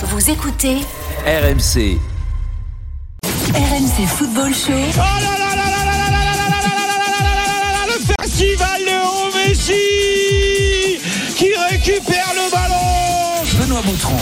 Vous écoutez RMC. RMC Football Show. Oh là là là là là là là là là là là là là là là Le festival Léo Messi qui récupère le ballon Benoît Boutron.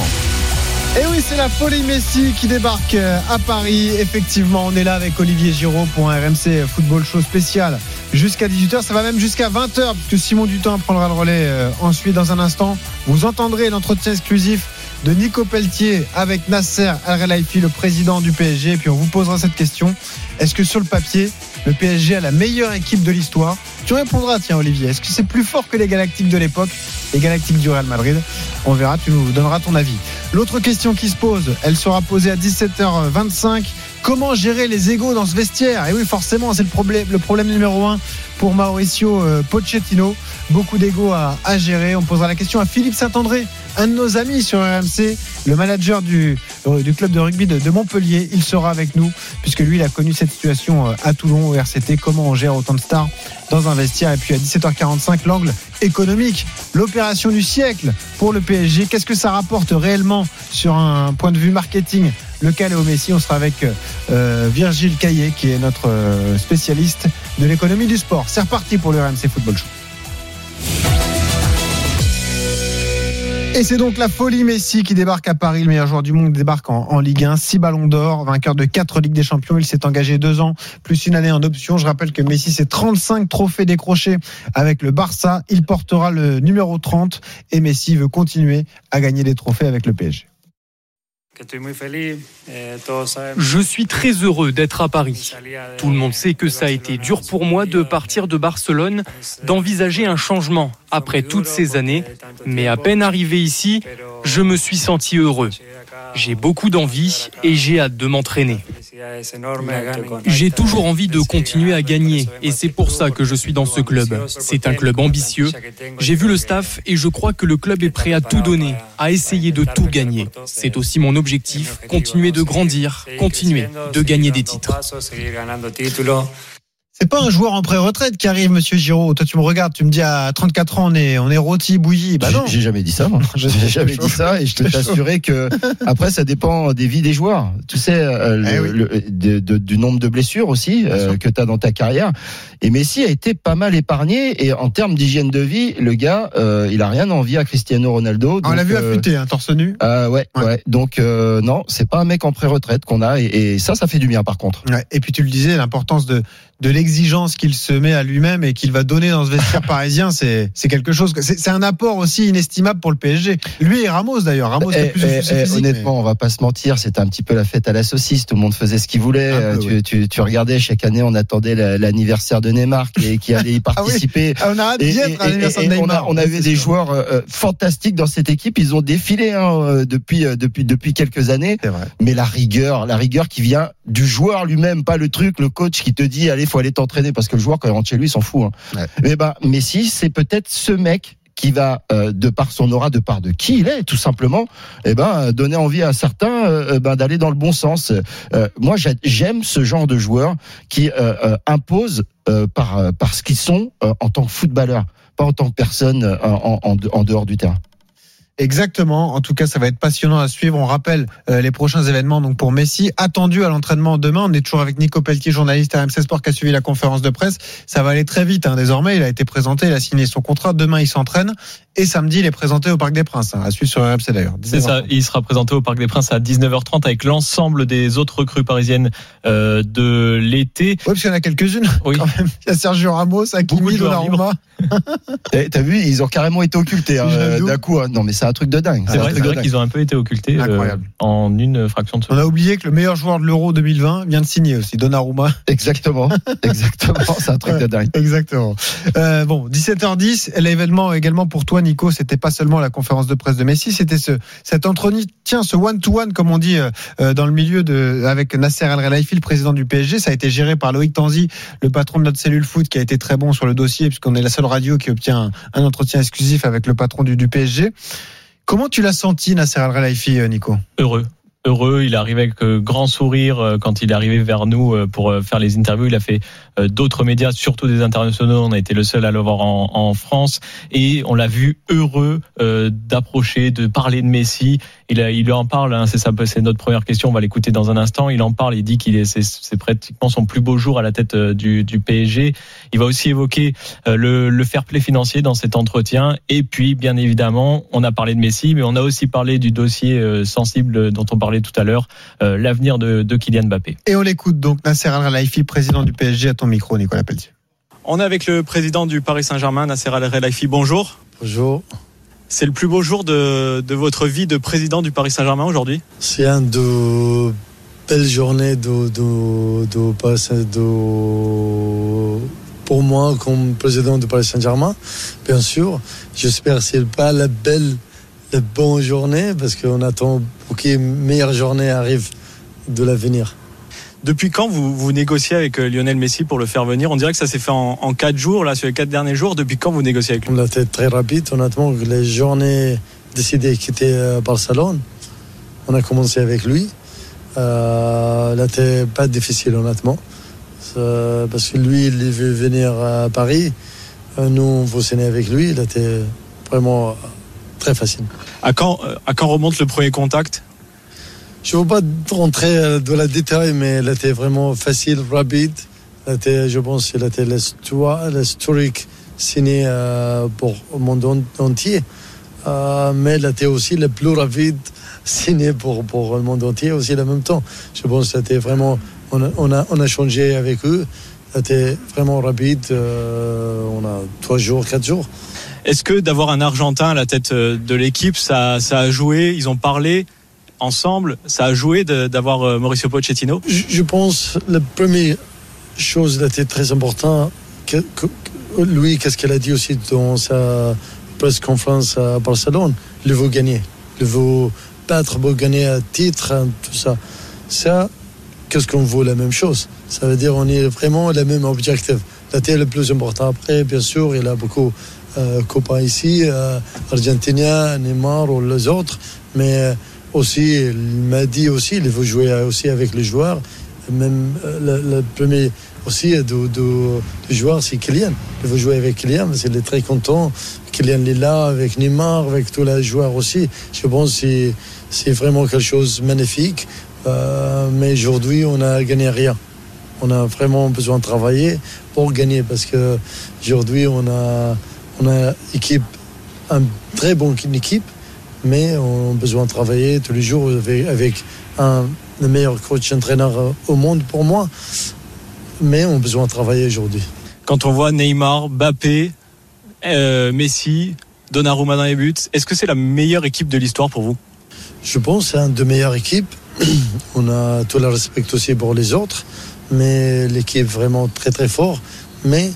Et oui, c'est la folie Messi qui débarque euh, à Paris. Effectivement, on est là avec Olivier Giraud pour un RMC Football Show spécial jusqu'à 18h. Ça va même jusqu'à 20h puisque Simon Dutin prendra le relais euh, ensuite dans un instant. Vous entendrez l'entretien exclusif de Nico Pelletier avec Nasser Al-Relaifi, le président du PSG. Et puis on vous posera cette question. Est-ce que sur le papier, le PSG a la meilleure équipe de l'histoire? Tu répondras, tiens Olivier. Est-ce que c'est plus fort que les Galactiques de l'époque, les Galactiques du Real Madrid? On verra, tu nous donneras ton avis. L'autre question qui se pose, elle sera posée à 17h25. Comment gérer les égaux dans ce vestiaire Et oui, forcément, c'est le problème, numéro un pour Mauricio euh, Pochettino. Beaucoup d'égaux à, à gérer. On posera la question à Philippe Saint-André, un de nos amis sur RMC, le manager du, euh, du club de rugby de, de Montpellier. Il sera avec nous, puisque lui, il a connu cette situation euh, à Toulon, au RCT. Comment on gère autant de stars dans un vestiaire Et puis à 17h45, l'angle économique, l'opération du siècle pour le PSG. Qu'est-ce que ça rapporte réellement sur un point de vue marketing le cas Léo Messi, on sera avec euh, Virgile Caillé, qui est notre euh, spécialiste de l'économie du sport. C'est reparti pour le RMC Football Show. Et c'est donc la folie Messi qui débarque à Paris. Le meilleur joueur du monde débarque en, Ligue 1. 6 ballons d'or, vainqueur de 4 Ligues des Champions. Il s'est engagé deux ans, plus une année en option. Je rappelle que Messi, c'est 35 trophées décrochés avec le Barça. Il portera le numéro 30 et Messi veut continuer à gagner des trophées avec le PSG. Je suis très heureux d'être à Paris. Tout le monde sait que ça a été dur pour moi de partir de Barcelone, d'envisager un changement après toutes ces années, mais à peine arrivé ici, je me suis senti heureux. J'ai beaucoup d'envie et j'ai hâte de m'entraîner. J'ai toujours envie de continuer à gagner et c'est pour ça que je suis dans ce club. C'est un club ambitieux. J'ai vu le staff et je crois que le club est prêt à tout donner, à essayer de tout gagner. C'est aussi mon objectif, continuer de grandir, continuer de gagner des titres. C'est pas un joueur en pré-retraite qui arrive, monsieur Giraud. Toi, tu me regardes, tu me dis à 34 ans, on est, on est rôti, bouilli. Bah J'ai- non. J'ai jamais dit ça, moi. J'ai jamais dit ça, et je peux t'assurer que après, ça dépend des vies des joueurs. Tu sais, euh, le- Eh oui. le- de- de- du nombre de blessures aussi euh, que tu as dans ta carrière. Et Messi a été pas mal épargné, et en termes d'hygiène de vie, le gars, euh, il a rien envie à Cristiano Ronaldo. On l'a vu euh, affûter, hein, torse nu. euh, ouais, Ouais. ouais, Donc euh, non, c'est pas un mec en pré-retraite qu'on a, et, et ça, ça fait du bien par contre. Ouais. Et puis tu le disais, l'importance de, de l'exigence qu'il se met à lui-même et qu'il va donner dans ce vestiaire parisien, c'est quelque chose. C'est un apport aussi inestimable pour le PSG. Lui et Ramos d'ailleurs. Ramos Eh, plus de eh, eh, honnêtement, on va pas se mentir, c'était un petit peu la fête à la saucisse. Tout le monde faisait ce qu'il voulait. Peu, tu, ouais. tu, tu regardais chaque année, on attendait la- l'anniversaire de Neymar qui, qui allait y participer. mais- Ah, on a hâte d'y être à l'anniversaire de on, a- Neymar. on avait des sûr. joueurs euh, fantastiques dans cette équipe. Ils ont défilé hein, euh, depuis, euh, depuis, depuis quelques années. Mais la rigueur, la rigueur qui vient du joueur lui-même, pas le truc, le coach qui te dit allez, faut aller t'entraîner parce que le joueur quand il rentre chez lui, il s'en fout. hein. Ouais. Mais bah, Messi, c'est peut-être ce mec qui va, euh, de par son aura, de par de qui il est, tout simplement, eh ben, donner envie à certains euh, euh, ben, d'aller dans le bon sens. Moi, j'a- j'aime ce genre de joueurs qui imposent par, par ce qu'ils sont en tant que footballeurs, pas en tant que personne en, en, en dehors du terrain. Exactement. En tout cas, ça va être passionnant à suivre. On rappelle euh, les prochains événements donc pour Messi attendu à l'entraînement demain. On est toujours avec Nico Pelletier, journaliste à RMC Sport qui a suivi la conférence de presse. Ça va aller très vite. Hein. Désormais, il a été présenté, il a signé son contrat. Demain, il s'entraîne et samedi, il est présenté au Parc des Princes. hein, à suivre sur RMC d'ailleurs. C'est ça, il sera présenté au Parc des Princes à 19h30 avec l'ensemble des autres recrues parisiennes euh, de l'été. Oui, parce qu'il y en a quelques-unes. Oui. Quand même. Il y a Sergio Ramos, Hakimi, Donnarumma. T'as t'as vu, ils ont carrément été occultés hein, Ronaldo. d'un coup. hein. Non, mais c'est un truc de dingue. C'est vrai, qu'ils ont un peu été occultés euh, Incroyable. en une fraction de On seconde. a oublié que le meilleur joueur de l'Euro 2020 vient de signer aussi, Donnarumma. Exactement, exactement. C'est un truc de dingue. Exactement. Euh, bon, 17h10, l'événement également pour toi, Nico, c'était pas seulement la conférence de presse de Messi, c'était ce, cet entretien, ce one-to-one, comme on dit euh, euh, dans le milieu de, avec Nasser El Relaifi, le président du PSG. Ça a été géré par Loïc Tanzi, le patron de notre cellule foot, qui a été très bon sur le dossier, puisqu'on est la seule radio qui obtient un, un entretien exclusif avec le patron du, du PSG. Comment tu l'as senti, Nasser El Relaifi, euh, Nico Heureux. Heureux, il arrivé avec euh, grand sourire euh, quand il est arrivé vers nous pour faire les interviews. Il a fait d'autres médias, surtout des internationaux. On a été le seul à le voir en, en France et on l'a vu heureux euh, d'approcher, de parler de Messi. il, il en parle. Hein, c'est ça, c'est notre première question. On va l'écouter dans un instant. Il en parle. Il dit qu'il est, c'est pratiquement son plus beau jour à la tête du, du PSG. Il va aussi évoquer le, le fair play financier dans cet entretien. Et puis, bien évidemment, on a parlé de Messi, mais on a aussi parlé du dossier sensible dont on parlait tout à l'heure, l'avenir de, de Kylian Mbappé. Et on l'écoute donc Nasser Al-Khelaifi, président du PSG, micro, Nicolas Pelletier. On est avec le président du Paris Saint-Germain, Nasser Al-Khelaifi. Bonjour. Bonjour. C'est le plus beau jour de, de, votre vie de président du Paris Saint-Germain aujourd'hui? C'est un de belles journées de, de, de, de, pour moi comme président du Paris Saint-Germain, bien sûr. J'espère que ce n'est pas la belle, la bonne journée parce qu'on attend pour que les meilleures journées arrivent de l'avenir. Depuis quand vous, vous négociez avec Lionel Messi pour le faire venir? On dirait que ça s'est fait en, en quatre jours, là, sur les quatre derniers jours. Depuis quand vous négociez avec lui? On a été très rapide, honnêtement. Les journées décidées de quitter Barcelone, on a commencé avec lui. Euh, là, c'était pas difficile, honnêtement. Euh, parce que lui, il veut venir à Paris. Euh, nous, on veut signer avec lui. Là, c'était vraiment très facile. À quand, à quand remonte le premier contact? Je ne veux pas rentrer dans la détail, mais elle était vraiment facile, rapide. Elle était, je pense qu'elle était l'historique signé euh, pour le monde entier. Euh, mais elle était aussi la plus rapide signée pour, pour le monde entier aussi en même temps. Je pense que c'était vraiment. On a, on, a, changé avec eux. C'était vraiment rapide. Euh, on a trois jours, quatre jours. Est-ce que d'avoir un Argentin à la tête de l'équipe, ça a joué? Ils ont parlé? Ensemble, ça a joué d'avoir Mauricio Pochettino je, je, pense la première chose était très importante, que, que, lui, qu'est-ce qu'elle a dit aussi dans sa presse conférence à Barcelone? Il veut gagner, il veut battre pour gagner un titre, tout ça. Ça, qu'est-ce qu'on veut la même chose? Ça veut dire on est vraiment le même objectif. C'était le plus important. Après, bien sûr, il a beaucoup euh, copains ici, euh, Argentiniens, Neymar ou les autres, mais aussi, il m'a dit aussi, il veut jouer aussi avec les joueurs. Même le, le premier aussi de joueur, c'est Kylian. Il veut jouer avec Kylian, il est très content. Kylian est là avec Neymar, avec tous les joueurs aussi. Je pense que c'est vraiment quelque chose de magnifique. Euh, mais aujourd'hui, on n'a gagné rien. On a vraiment besoin de travailler pour gagner parce que aujourd'hui, on a, on a équipe, une très bonne équipe mais on a besoin de travailler tous les jours avec, avec un le meilleur coach entraîneur au monde pour moi. Mais on a besoin de travailler aujourd'hui. Quand on voit Neymar, Mbappé, euh, Messi, Donnarumma dans les buts, est-ce que c'est la meilleure équipe de l'histoire pour vous? Je pense que c'est une des meilleures équipes. on a tout le respect aussi pour les autres, mais l'équipe vraiment très très fort. Mais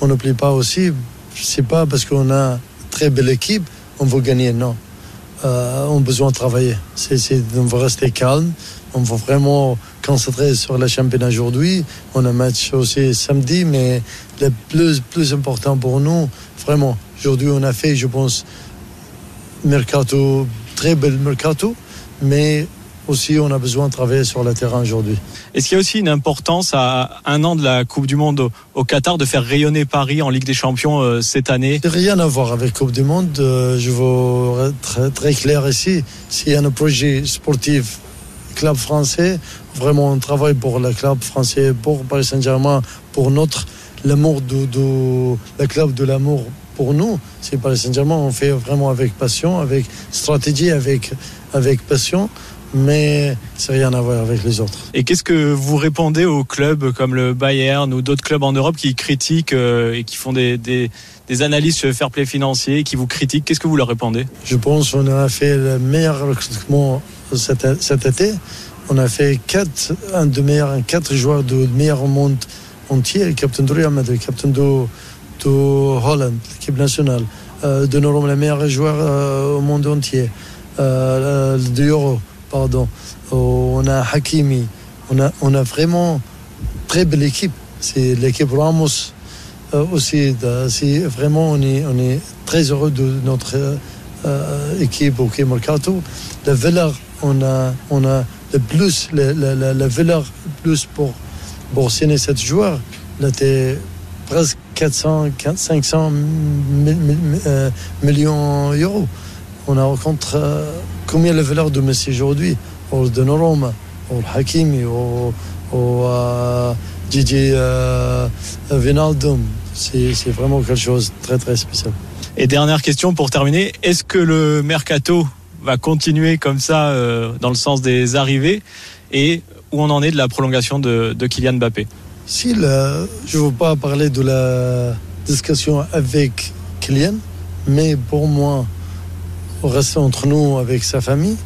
on n'oublie pas aussi, c'est pas parce qu'on a une très belle équipe, on veut gagner, non euh, ont besoin de travailler. C'est, on va rester calme. On va vraiment concentrer sur le championnat aujourd'hui. On a un match aussi samedi, mais le plus, plus important pour nous, vraiment, aujourd'hui, on a fait, je pense, mercato, très bel mercato, mais aussi on a besoin de travailler sur le terrain aujourd'hui. Est-ce qu'il y a aussi une importance à un an de la Coupe du Monde au, Qatar de faire rayonner Paris en Ligue des Champions euh, cette année? Rien à voir avec Coupe du Monde. Euh, je veux être très, clair ici. S'il y a un projet sportif club français, vraiment on travaille pour le club français, pour Paris Saint-Germain, pour notre l'amour de, de le club de l'amour pour nous. C'est Paris Saint-Germain, on fait vraiment avec passion, avec stratégie, avec avec passion mais c'est rien à voir avec les autres. Et qu'est-ce que vous répondez aux clubs comme le Bayern ou d'autres clubs en Europe qui critiquent euh, et qui font des, des, des, analyses sur le fair play financier, qui vous critiquent? Qu'est-ce que vous leur répondez Je pense qu'on a fait le meilleur recrutement cet, cet, été. On a fait quatre, un de meilleurs, quatre joueurs de meilleur monde entier, le capitaine de Real Madrid, le capitaine de, de Hollande, l'équipe nationale, euh, de Norom, le meilleur joueur euh, au monde entier, euh, de Euro pardon, on a Hakimi, on a, on a vraiment très belle équipe. C'est l'équipe Ramos euh, aussi. C'est vraiment, on est, on est très heureux de notre euh, équipe au Mercato. La valeur, on a, on a le plus, la, valeur plus pour, pour signer cette joueur, c'était presque 400, 500 millions d'euros. On a rencontré combien la valeur de Messi aujourd'hui Au Donnarumma, au Hakimi, au, au euh, Gigi euh, Wijnaldum. C'est vraiment quelque chose de très très spécial. Et dernière question pour terminer, est-ce que le mercato va continuer comme ça euh, dans le sens des arrivées et où on en est de la prolongation de, de Kylian Mbappé? Si la- je ne veux pas parler de la discussion avec Kylian, mais pour moi, on reste entre nous avec sa famille.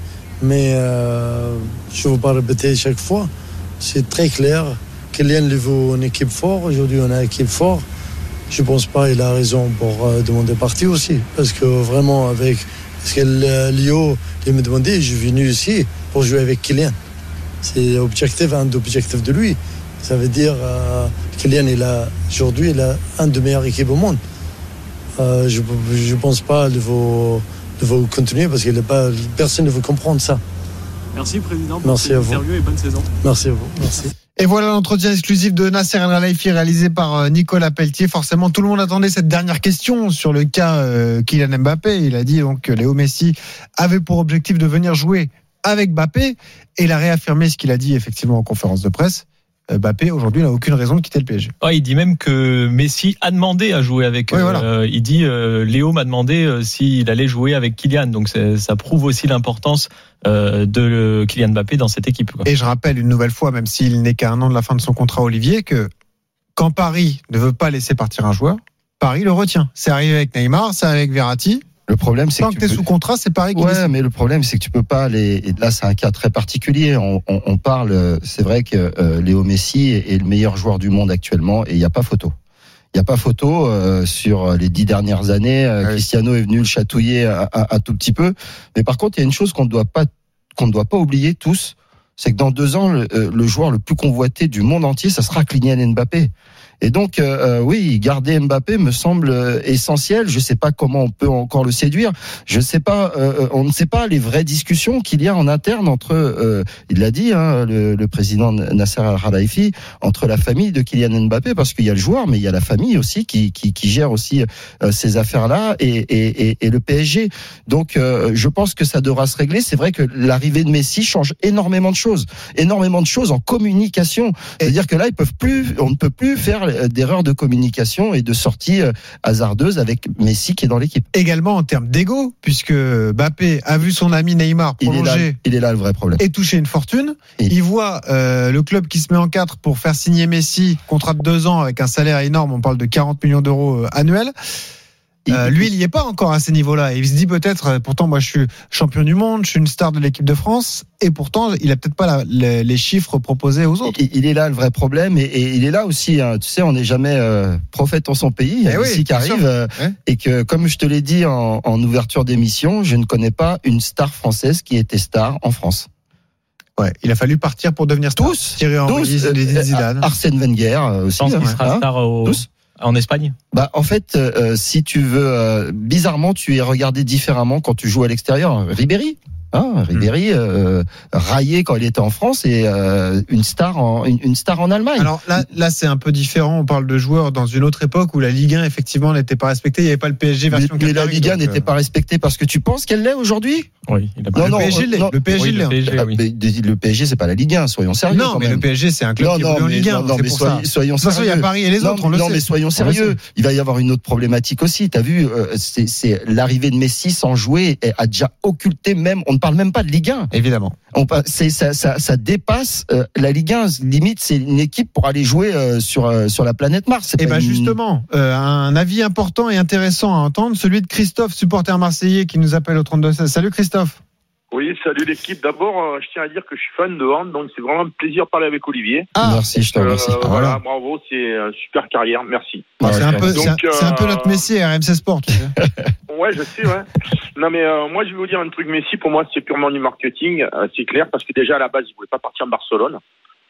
Mais euh, je ne veux pas répéter chaque fois. C'est très clair. Kylian il veut une équipe forte. Aujourd'hui, on a une équipe forte. Je ne pense pas qu'il a raison pour euh, demander partie aussi. Parce que vraiment, avec. Parce que le- Lio, il me demandait, je suis venu ici pour jouer avec Kylian. C'est objectif, un objectif de lui. Ça veut dire euh, Kylian, il a aujourd'hui, il a un des meilleures équipes au monde. Euh, je ne pense pas qu'il faut, il faut continuer parce que pas, personne ne veut comprendre ça. Merci Président pour Merci cette à vous. interview et bonne saison. Merci à vous. Merci. Et voilà l'entretien exclusif de Nasser El Khelaifi réalisé par euh, Nicolas Pelletier. Forcément, tout le monde attendait cette dernière question sur le cas euh, Kylian Mbappé. Il a dit donc que Léo Messi avait pour objectif de venir jouer avec Mbappé et il a réaffirmé ce qu'il a dit effectivement en conférence de presse. Euh, Mbappé aujourd'hui n'a aucune raison de quitter le PSG. Ouais, il dit même que Messi a demandé à jouer avec. Oui, voilà. euh, il dit euh, Léo m'a demandé euh, s'il allait jouer avec Kylian. Donc ça prouve aussi l'importance euh, de Kylian Mbappé dans cette équipe. quoi. Et je rappelle une nouvelle fois, même s'il n'est qu'à un an de la fin de son contrat Olivier, que quand Paris ne veut pas laisser partir un joueur, Paris le retient. C'est arrivé avec Neymar, c'est arrivé avec Verratti. Le problème, c'est Tant que que tu es peux- sous contrat, c'est qui Ouais, mais le problème, c'est que tu peux pas aller. et Là, c'est un cas très particulier. On, on- on parle. euh, C'est vrai que euh, Léo Messi est, est le meilleur joueur du monde actuellement, et il n'y a pas photo. Il n'y a pas photo euh, sur les dix dernières années. euh. Cristiano est venu le chatouiller un, un- un tout petit peu. Mais par contre, il y a une chose qu'on ne doit pas qu'on ne doit pas oublier tous, c'est que dans deux ans, le, le joueur le plus convoité du monde entier, ça sera Kylian Mbappé. Et donc, euh, euh, oui, garder Mbappé me semble euh, essentiel. Je ne sais pas comment on peut encore le séduire. Je sais pas, euh, on ne sait pas les vraies discussions qu'il y a en interne entre, euh, il l'a dit, hein, le, le président Nasser Al-Khelaifi, entre la famille de Kylian Mbappé, parce qu'il y a le joueur, mais il y a la famille aussi qui, qui, qui gère aussi euh, ces affaires-là et, et, et, et le PSG. Donc, euh, je pense que ça devra se régler. C'est vrai que l'arrivée de Messi change énormément de choses, énormément de choses en communication. C'est-à-dire que là, ils peuvent plus, on ne peut plus faire euh, d'erreurs de communication et de sorties euh, hasardeuses avec Messi qui est dans l'équipe. Également en termes d'ego, puisque Mbappé a vu son ami Neymar Il est là, prolonger il est là le vrai problème. et toucher une fortune. Et- Il voit euh, le club qui se met en quatre pour faire signer Messi, contrat de deux ans avec un salaire énorme, on parle de 40 millions d'euros euh, annuels. Euh, lui, il n'y est pas encore à ces niveaux-là. Et il se dit peut-être, euh, pourtant, moi, je suis champion du monde, je suis une star de l'équipe de France, et pourtant, il a peut-être pas la- les, les chiffres proposés aux autres. Il il est là le vrai problème et, et il est là aussi. hein, tu sais, on n'est jamais euh, prophète en son pays. Il y a Eh oui, qui arrive euh, Ouais. et que, comme je te l'ai dit en, en ouverture d'émission, je ne connais pas une star française qui était star en France. Ouais, il a fallu partir pour devenir star. Tous, Thierry Henry, Tous, euh, Zinedine Zidane. Arsène Wenger Je aussi. pense qu'il hein, sera hein. star au- Tous. En Espagne? Bah, en fait, euh, si tu veux, euh, bizarrement, tu es regardé différemment quand tu joues à l'extérieur. Ribéry, hein, Ribéry, euh, raillé quand il était en France et euh, une star en une, une star en Allemagne. Alors là, là c'est un peu différent. On parle de joueurs dans une autre époque où la Ligue 1 effectivement n'était pas respectée. Il n'y avait pas le PSG mais, version mais la Qatari, Ligue 1 donc, n'était euh, pas respectée parce que tu penses qu'elle l'est aujourd'hui? Oui, il a Non, le non, PSG euh, l'est. non. Le PSG Oui, l'est. le PSG, Ah, oui. mais le PSG, c'est pas la Ligue 1, soyons sérieux. Non, quand mais même. le PSG c'est un club non, qui non, évolue en mais, Ligue 1. non, mais pour soyons, De toute façon, il y a sérieux. Paris et les non, autres, on le non, sait. mais soyons sérieux. Il va y avoir une autre problématique aussi. T'as vu, c'est l'arrivée de Messi sans jouer a déjà occulté même. On parle même pas de Ligue 1. Évidemment. On ça, ça, ça dépasse euh, la Ligue 1. Limite, c'est une équipe pour aller jouer euh, sur euh, sur la planète Mars. Et ben une- justement, un avis important et intéressant à entendre, celui de Christophe, supporter marseillais, qui nous appelle au 32 16. Salut Christophe. Oui, salut l'équipe. D'abord, euh, je tiens à dire que je suis fan de hand, donc c'est vraiment un plaisir de parler avec Olivier. Ah, Merci, je te Euh, remercie. voilà, bravo, c'est une super carrière, merci. Bon, c'est un peu, Donc, c'est un, c'est un peu euh, notre Messi à RMC Sport. tu sais. Ouais, je sais, ouais. non, mais euh, moi, je vais vous dire un truc, Messi, pour moi, c'est purement du marketing, euh, c'est clair, parce que déjà, à la base, il voulait pas partir en Barcelone,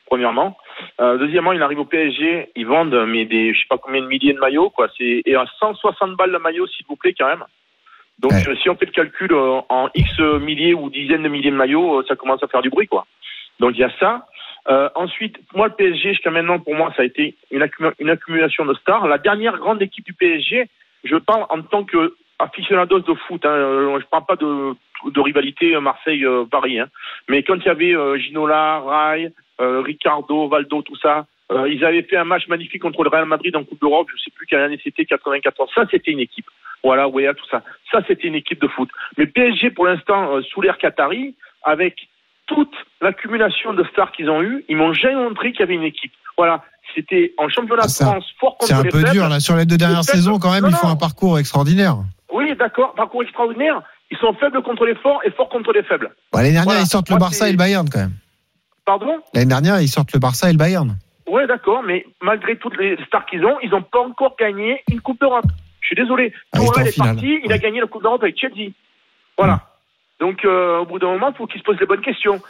premièrement. Euh, deuxièmement, il arrive au PSG, ils vendent, mais des, je sais pas combien de milliers de maillots, quoi. C'est, et à 160 balles le maillot, s'il vous plaît, quand même. Donc, Ouais. euh, si on fait le calcul euh, en X milliers ou dizaines de milliers de maillots, euh, ça commence à faire du bruit, quoi. Donc, il y a ça. Euh, ensuite, moi, le PSG, jusqu'à maintenant, pour moi, ça a été une, accumu- une accumulation de stars. La dernière grande équipe du PSG, je parle en tant que aficionados de foot. Hein, je parle pas de, de rivalité Marseille-Paris. Hein, mais quand il y avait euh, Ginola, Rai, euh, Ricardo, Valdo, tout ça, euh, ils avaient fait un match magnifique contre le Real Madrid en Coupe d'Europe. Je sais plus quelle année c'était, 94. Ça, c'était une équipe. Voilà, ouais, tout ça. Ça, c'était une équipe de foot. Mais PSG, pour l'instant, euh, sous l'ère Qatari, avec toute l'accumulation de stars qu'ils ont eu, ils m'ont jamais montré qu'il y avait une équipe. Voilà. C'était en championnat Ah, de France, fort contre C'est un les peu faibles. dur là sur les deux dernières Les faibles- saisons quand même. Non, Ils font un parcours extraordinaire. Oui, d'accord, parcours extraordinaire. Ils sont faibles contre les forts et forts contre les faibles. Bon, L'année dernière, Voilà. ils sortent le Barça et le Bayern quand même. Pardon? L'année dernière, ils sortent le Barça et le Bayern. Ouais, d'accord, mais malgré toutes les stars qu'ils ont, ils n'ont pas encore gagné une Coupe d'Europe. Je suis désolé. Ah, Tourelle est parti, il a gagné la Coupe d'Europe avec Chelsea. Voilà. Donc, euh, au bout d'un moment, il faut qu'ils se posent les bonnes questions.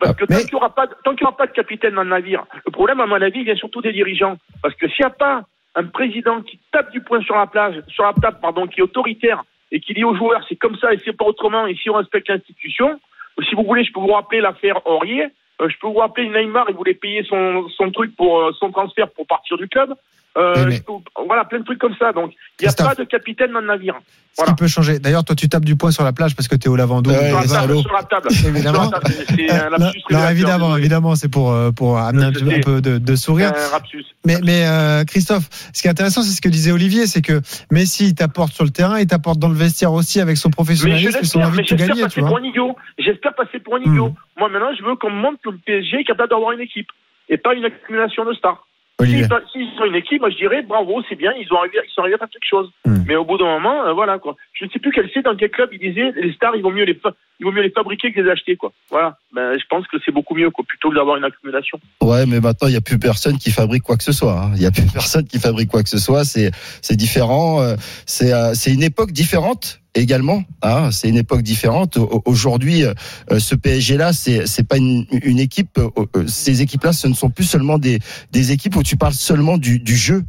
Parce Ah, que tant qu'il n'y aura, aura pas de capitaine dans le navire, le problème, à mon avis, vient surtout des dirigeants. Parce que s'il n'y a pas un président qui tape du poing sur la plage, sur la table, pardon, qui est autoritaire et qui dit aux joueurs c'est comme ça et c'est pas autrement et si on respecte l'institution, si vous voulez, je peux vous rappeler l'affaire Aurier. Euh, je peux vous rappeler Neymar, il voulait payer son, son truc pour euh, son transfert pour partir du club. Euh, mais- peux vous- voilà, plein de trucs comme ça. Donc, il n'y a Christophe. pas de capitaine dans le navire. Ce Voilà. qui peut changer. D'ailleurs, toi, tu tapes du poing sur la plage parce que t'es au lavando. Ouais, Sur la table, sur la table. Évidemment. Euh, non, non, évidemment, évidemment, c'est pour euh, pour amener un, un peu de, de sourire. Mais, mais euh, Christophe, ce qui est intéressant, c'est ce que disait Olivier, c'est que Messi il t'apporte sur le terrain, il t'apporte dans le vestiaire aussi avec son professionnalisme et son envie de j'espère tu passer pour un idiot. J'espère passer pour un idiot. Hmm. Moi, maintenant, je veux qu'on me montre que le PSG est capable d'avoir une équipe et pas une accumulation de stars. S'ils s'ils ont une équipe, moi je dirais bravo, c'est bien, ils ont arrivé, ils sont arrivés à faire quelque chose. Hmm. Mais au bout d'un moment, euh, voilà quoi. Je ne sais plus quel c'est dans quel club il disait les stars, il vaut mieux les fa- il vaut mieux les fabriquer que les acheter quoi. Voilà. Ben je pense que c'est beaucoup mieux quoi, plutôt que d'avoir une accumulation. Ouais, mais maintenant il n'y a plus personne qui fabrique quoi que ce soit. hein. Il n'y a plus personne qui fabrique quoi que ce soit. C'est différent. euh, C'est euh, c'est une époque différente également. Hein. C'est une époque différente. Au- Aujourd'hui, euh, ce PSG là, c'est c'est pas une, équipe. euh, euh, Ces équipes là, ce ne sont plus seulement des équipes où tu parles seulement du, jeu.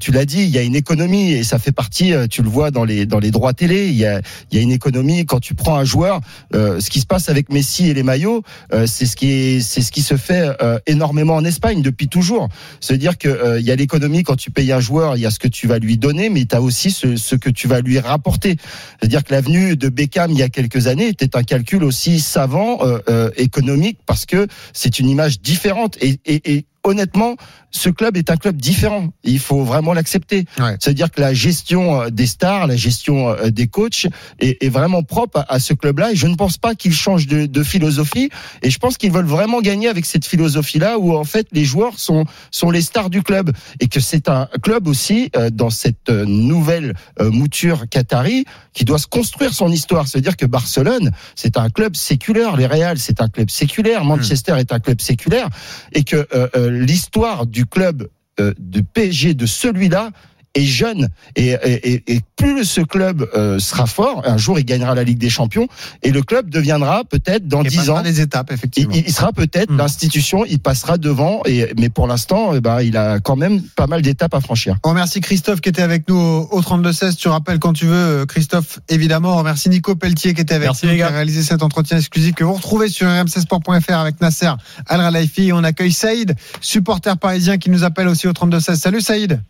Tu l'as dit, il y a une économie et ça fait partie. Tu le vois dans les droits télé. Il y a une économie quand tu prends un joueur. ce qui se passe avec Messi et les maillots, c'est ce qui se fait énormément en Espagne depuis toujours. C'est-à-dire que il y a l'économie quand tu payes un joueur, il y a ce que tu vas lui donner, mais tu as aussi ce que tu vas lui rapporter. C'est-à-dire que l'avenue de Beckham il y a quelques années était un calcul aussi savant, euh, euh, économique, parce que c'est une image différente. Et, et, et honnêtement, ce club est un club différent. Il faut vraiment l'accepter. Ouais. C'est-à-dire que la gestion euh, des stars, la gestion euh, des coachs est, est vraiment propre à, à ce club-là. Et je ne pense pas qu'ils changent de, de philosophie. Et je pense qu'ils veulent vraiment gagner avec cette philosophie-là, où en fait les joueurs sont sont les stars du club et que c'est un club aussi euh, dans cette nouvelle euh, mouture qatari qui doit se construire son histoire. C'est-à-dire que Barcelone, c'est un club séculaire. Les Real, c'est un club séculaire. Manchester est un club séculaire et que euh, l'histoire du club euh, de PSG de celui-là est jeune et, et, et- et plus ce club euh, sera fort, un jour il gagnera la Ligue des Champions et le club deviendra peut-être dans dix ans des étapes, il, effectivement. il sera peut-être Hmm. l'institution, il passera devant et mais pour l'instant eh ben il a quand même pas mal d'étapes à franchir. On remercie Christophe qui était avec nous au, au 32-16. Tu rappelles quand tu veux, euh, Christophe, évidemment. On remercie Nico Pelletier qui était avec Merci, nous, qui a réalisé cet entretien exclusif que vous retrouvez sur rmcsport.fr avec Nasser Al-Ralaifi. On accueille Saïd, supporter parisien qui nous appelle aussi au 32-16. Salut Saïd.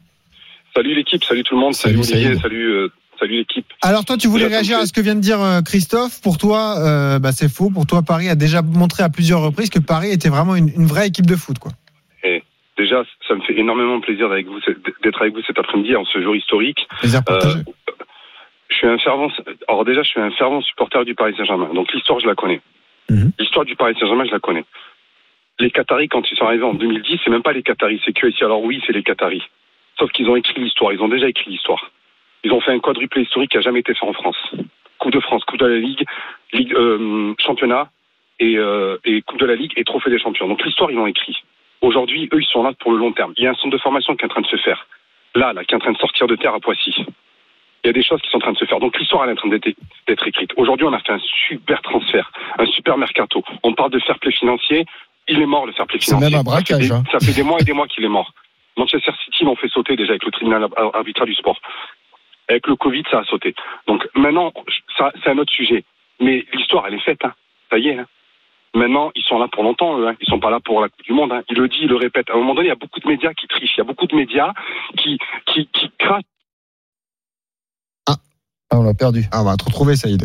Salut l'équipe, salut tout le monde, salut, Salut, Olivier, salut, euh, salut l'équipe. Alors toi, tu voulais réagir à ce que vient de dire euh, Christophe. Pour toi, euh, bah, c'est faux. Pour toi, Paris a déjà montré à plusieurs reprises que Paris était vraiment une, une vraie équipe de foot. Quoi. Déjà, ça me fait énormément plaisir d'être avec vous, d'être avec vous cet après-midi en ce jour historique. Plaisir Euh, je suis un fervent, alors déjà, je suis un fervent supporter du Paris Saint-Germain. Donc l'histoire, je la connais. Mhm. L'histoire du Paris Saint-Germain, je la connais. Les Qataris, quand ils sont arrivés en 2010, c'est même pas les Qataris, c'est QSI. Alors oui, c'est les Qataris. Sauf qu'ils ont écrit l'histoire, ils ont déjà écrit l'histoire. Ils ont fait un quadruplé historique qui a jamais été fait en France. Coupe de France, Coupe de la Ligue, Ligue euh, championnat et, euh, et Coupe de la Ligue et Trophée des champions. Donc l'histoire, ils l'ont écrit. Aujourd'hui, eux, ils sont là pour le long terme. Il y a un centre de formation qui est en train de se faire. Là, là, qui est en train de sortir de terre à Poissy. Il y a des choses qui sont en train de se faire. Donc l'histoire, elle est en train d'être écrite. Aujourd'hui, on a fait un super transfert, un super mercato. On parle de fair play financier. Il est mort, le fair play C'est financier. même un Ça fait braquage, des- hein. Ça fait des mois et des mois qu'il est mort. Manchester City l'ont fait sauter déjà avec le tribunal ar- arbitral du sport. Avec le Covid, ça a sauté. Donc maintenant, ça, c'est un autre sujet. Mais l'histoire, elle est faite. Hein. Ça y est. hein. Maintenant, ils sont là pour longtemps, eux. Hein. Ils sont pas là pour la Coupe du Monde. Hein. Il le dit, il le répète. À un moment donné, il y a beaucoup de médias qui trichent. Il y a beaucoup de médias qui, qui, qui Ah, on l'a perdu. Ah, on va te retrouver, Saïd.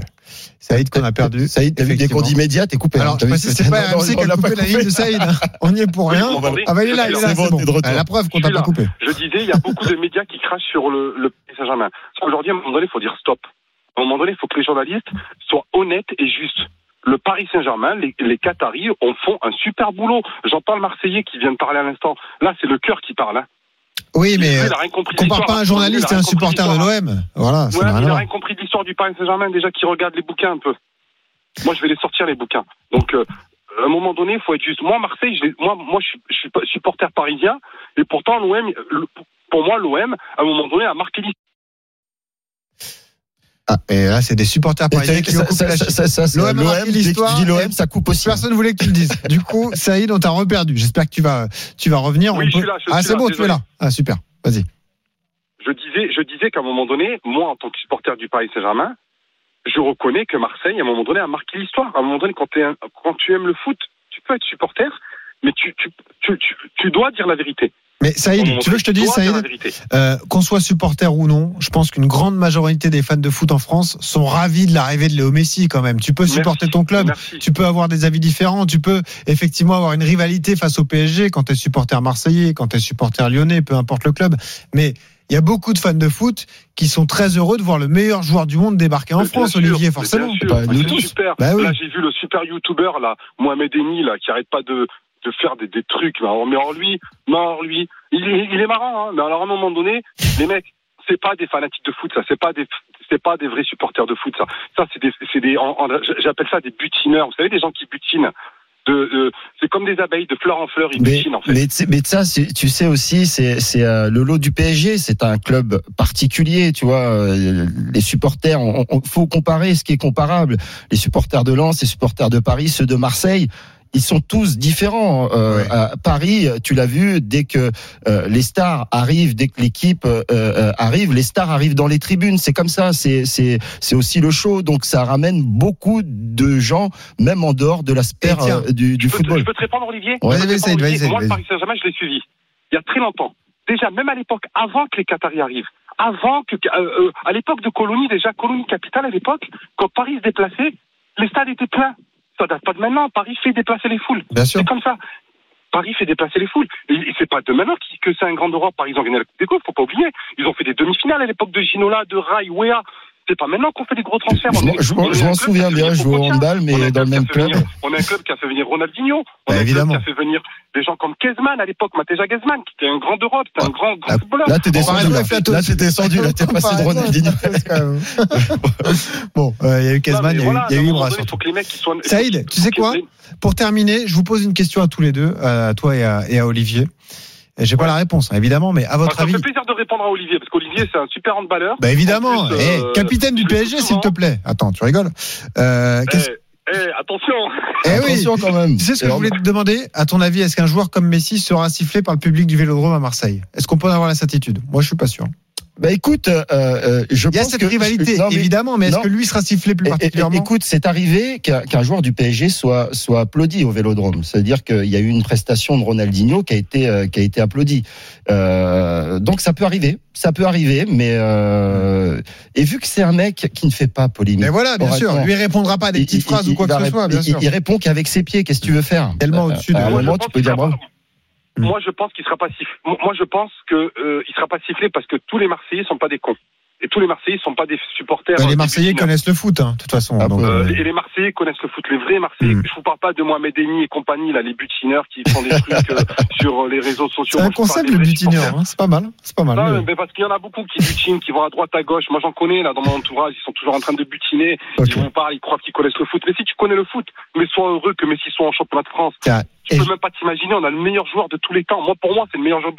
Saïd qu'on a perdu. Saïd, t'as vu dès qu'on dit média, t'es coupé. Alors, hein, je t'as vu précise, c'est pas RMC qui a pas coupé la ligne de Saïd. hein. On n'y est pour rien. Ah bah il est là, il est là, C'est bon. Euh, La preuve qu'on Je t'a pas coupé. Je disais, il y a beaucoup de médias qui crachent sur le, Saint-Germain. Aujourd'hui, à un moment donné, il faut dire stop. À un moment donné, il faut que les journalistes soient honnêtes et justes. Le Paris Saint-Germain, les, les Qataris en font un super boulot. J'entends le Marseillais qui vient de parler à l'instant. Là, c'est le cœur qui parle. Hein. Oui, mais il a rien compris compare pas un journaliste Il et un supporter de l'OM. Voilà, Ouais, n'a rien il compris de l'histoire du Paris Saint-Germain déjà qui regarde les bouquins un peu. Moi, je vais les sortir les bouquins. Donc, euh, à un moment donné, il faut être juste. Moi, Marseille, je moi, moi, je suis, je suis supporter parisien, et pourtant l'OM, pour moi, l'OM, à un moment donné, a marqué l'histoire. Ah, et là, c'est des supporters parisiens qui ont ça- coupé ça- la ça- chiffre. ça- ça, c'est L'OM l'histoire l'OM, ça coupe aussi. Personne voulait que tu le dises. Du coup, Saïd, on t'a reperdu. J'espère que tu vas, tu vas revenir. Oui, On je suis là, je ah, c'est bon, tu es là. Ah, super. Vas-y. Je disais, je disais qu'à un moment donné, moi, en tant que supporter du Paris Saint-Germain, je reconnais que Marseille, à un moment donné, a marqué l'histoire. À un moment donné, quand, t'es un- quand tu aimes le foot, tu peux être supporter, mais tu, tu, tu, tu, tu dois dire la vérité. Mais Saïd, tu veux que je te dise, Saïd, euh, qu'on soit supporter ou non, je pense qu'une grande majorité des fans de foot en France sont ravis de l'arrivée de Léo Messi quand même. Tu peux supporter Merci, ton club, Merci. tu peux avoir des avis différents, tu peux effectivement avoir une rivalité face au PSG quand tu es supporter marseillais, quand tu es supporter lyonnais, peu importe le club. Mais il y a beaucoup de fans de foot qui sont très heureux de voir le meilleur joueur du monde débarquer en bien France, sûr, Olivier, forcément. bien sûr, Bah, mais nous tous. super. Bah oui. Là, j'ai vu le super YouTuber, là, Mohamed Eni, là, qui arrête pas de, de faire des, des trucs. Mais alors, mais alors lui, alors lui, il, est- il est marrant, hein. Mais alors, à un moment donné, les mecs, c'est pas des fanatiques de foot, ça. C'est pas des, c'est pas des vrais supporters de foot, ça. Ça, c'est des, c'est des, en- en- j'appelle ça des butineurs. Vous savez, des gens qui butinent. De, de- c'est comme des abeilles, de fleur en fleur, ils Mais, butinent, en fait. mais, ça, tu sais aussi, c'est c'est, euh, le lot du PSG. C'est un club particulier, tu vois. euh, Les supporters, on, on- faut comparer ce qui est comparable. Les supporters de Lens, les supporters de Paris, ceux de Marseille. Ils sont tous différents. Euh, Ouais. À Paris, tu l'as vu, dès que euh, les stars arrivent, dès que l'équipe euh, arrive, les stars arrivent dans les tribunes. C'est comme ça. C'est c'est c'est aussi le show. Donc ça ramène beaucoup de gens, même en dehors de l'aspect du, du Je peux, te, football. je peux te répondre, Olivier? Ouais. Je te Vas-y, répondre, vas-y, Olivier. vas-y, Moi, le. Paris Saint-Germain, je l'ai suivi. Il y a très longtemps. Déjà, même à l'époque, avant que les Qataris arrivent, avant que, euh, euh, à l'époque de Colonie, déjà, Colonie capitale à l'époque, quand Paris se déplaçait, les stades étaient pleins. Ça date pas de maintenant. Paris fait déplacer les foules. Bien sûr. C'est comme ça. Paris fait déplacer les foules. Et, c'est pas de maintenant que c'est un grand Europe. Par exemple, ils ont gagné la Coupe des Coupes, faut pas oublier. Ils ont fait des demi-finales à l'époque de Ginola, de Rai, Wea. C'est pas maintenant qu'on fait des gros transferts. Je m'en- souviens bien, je joue au handball, mais dans le même club. on a un club qui a fait venir Ronaldinho. On Bah, a un club évidemment. qui a fait venir des gens comme Kezman à l'époque, Mateja Kezman, qui était un grand d'Europe, c'était un grand, grand footballeur. Là, t'es descendu. Là, t'es descendu. Là, t'es passé de Ronaldinho. bon, euh, il y a eu Kezman, il y a eu- Ibra. Saïd, tu sais quoi? Pour terminer, je vous pose une question à tous les deux, à toi et à Olivier. Et J'ai pas Ouais. la réponse, hein, évidemment, mais à votre ça me avis. fait plaisir de répondre à Olivier, parce qu'Olivier, c'est un super handballeur. Bah évidemment, En plus, Eh, euh, capitaine du PSG, s'il te plaît. Attends, tu rigoles. Euh, Eh, eh, attention eh oui, Attention quand même. tu sais ce que je voulais te demander? À ton avis, est-ce qu'un joueur comme Messi sera sifflé par le public du Vélodrome à Marseille? Est-ce qu'on peut en avoir la certitude? Moi, je suis pas sûr. Bah écoute, euh, euh, je Il y a pense cette que rivalité, non, mais- évidemment, mais est-ce que lui sera sifflé plus particulièrement Écoute, c'est arrivé qu'un qu'un joueur du PSG soit soit applaudi au Vélodrome. C'est-à-dire qu'il y a eu une prestation de Ronaldinho qui a été euh, qui a été applaudie. Euh, donc ça peut arriver, ça peut arriver, mais euh, et vu que c'est un mec qui ne fait pas polémique. Mais voilà, bien sûr, lui répondra pas à des petites il- phrases il- ou quoi que ce soit, bien il- sûr. Il répond qu'avec ses pieds. Qu'est-ce que tu veux faire? Tellement au-dessus de- À un moment, pense tu peux dire bravo. Pas- Moi, je pense qu'il sera pas sifflé. Moi, je pense que euh, il sera pas sifflé parce que tous les Marseillais sont pas des cons. Et tous les Marseillais sont pas des supporters. Bah, euh, les des Marseillais connaissent le foot, hein, de toute façon. Ah, donc, euh, Euh, et les Marseillais connaissent le foot, les vrais Marseillais. Mm. Je vous parle pas de Mohamed Eni et compagnie, là, les butineurs qui font des trucs euh, sur les réseaux sociaux. c'est un concept le butineur, hein, c'est pas mal, c'est pas mal. Non, mais parce qu'il y en a beaucoup qui butinent, qui vont à droite, à gauche. Moi, j'en connais, là, dans mon entourage. Ils sont toujours en train de butiner. Ok. Ils vous parlent, ils croient qu'ils connaissent le foot. Mais si tu connais le foot, mais sois heureux que Messi soit en championnat de France. Tiens, Tu et peux je- même pas t'imaginer, on a le meilleur joueur de tous les temps. Moi, pour moi, c'est le meilleur joueur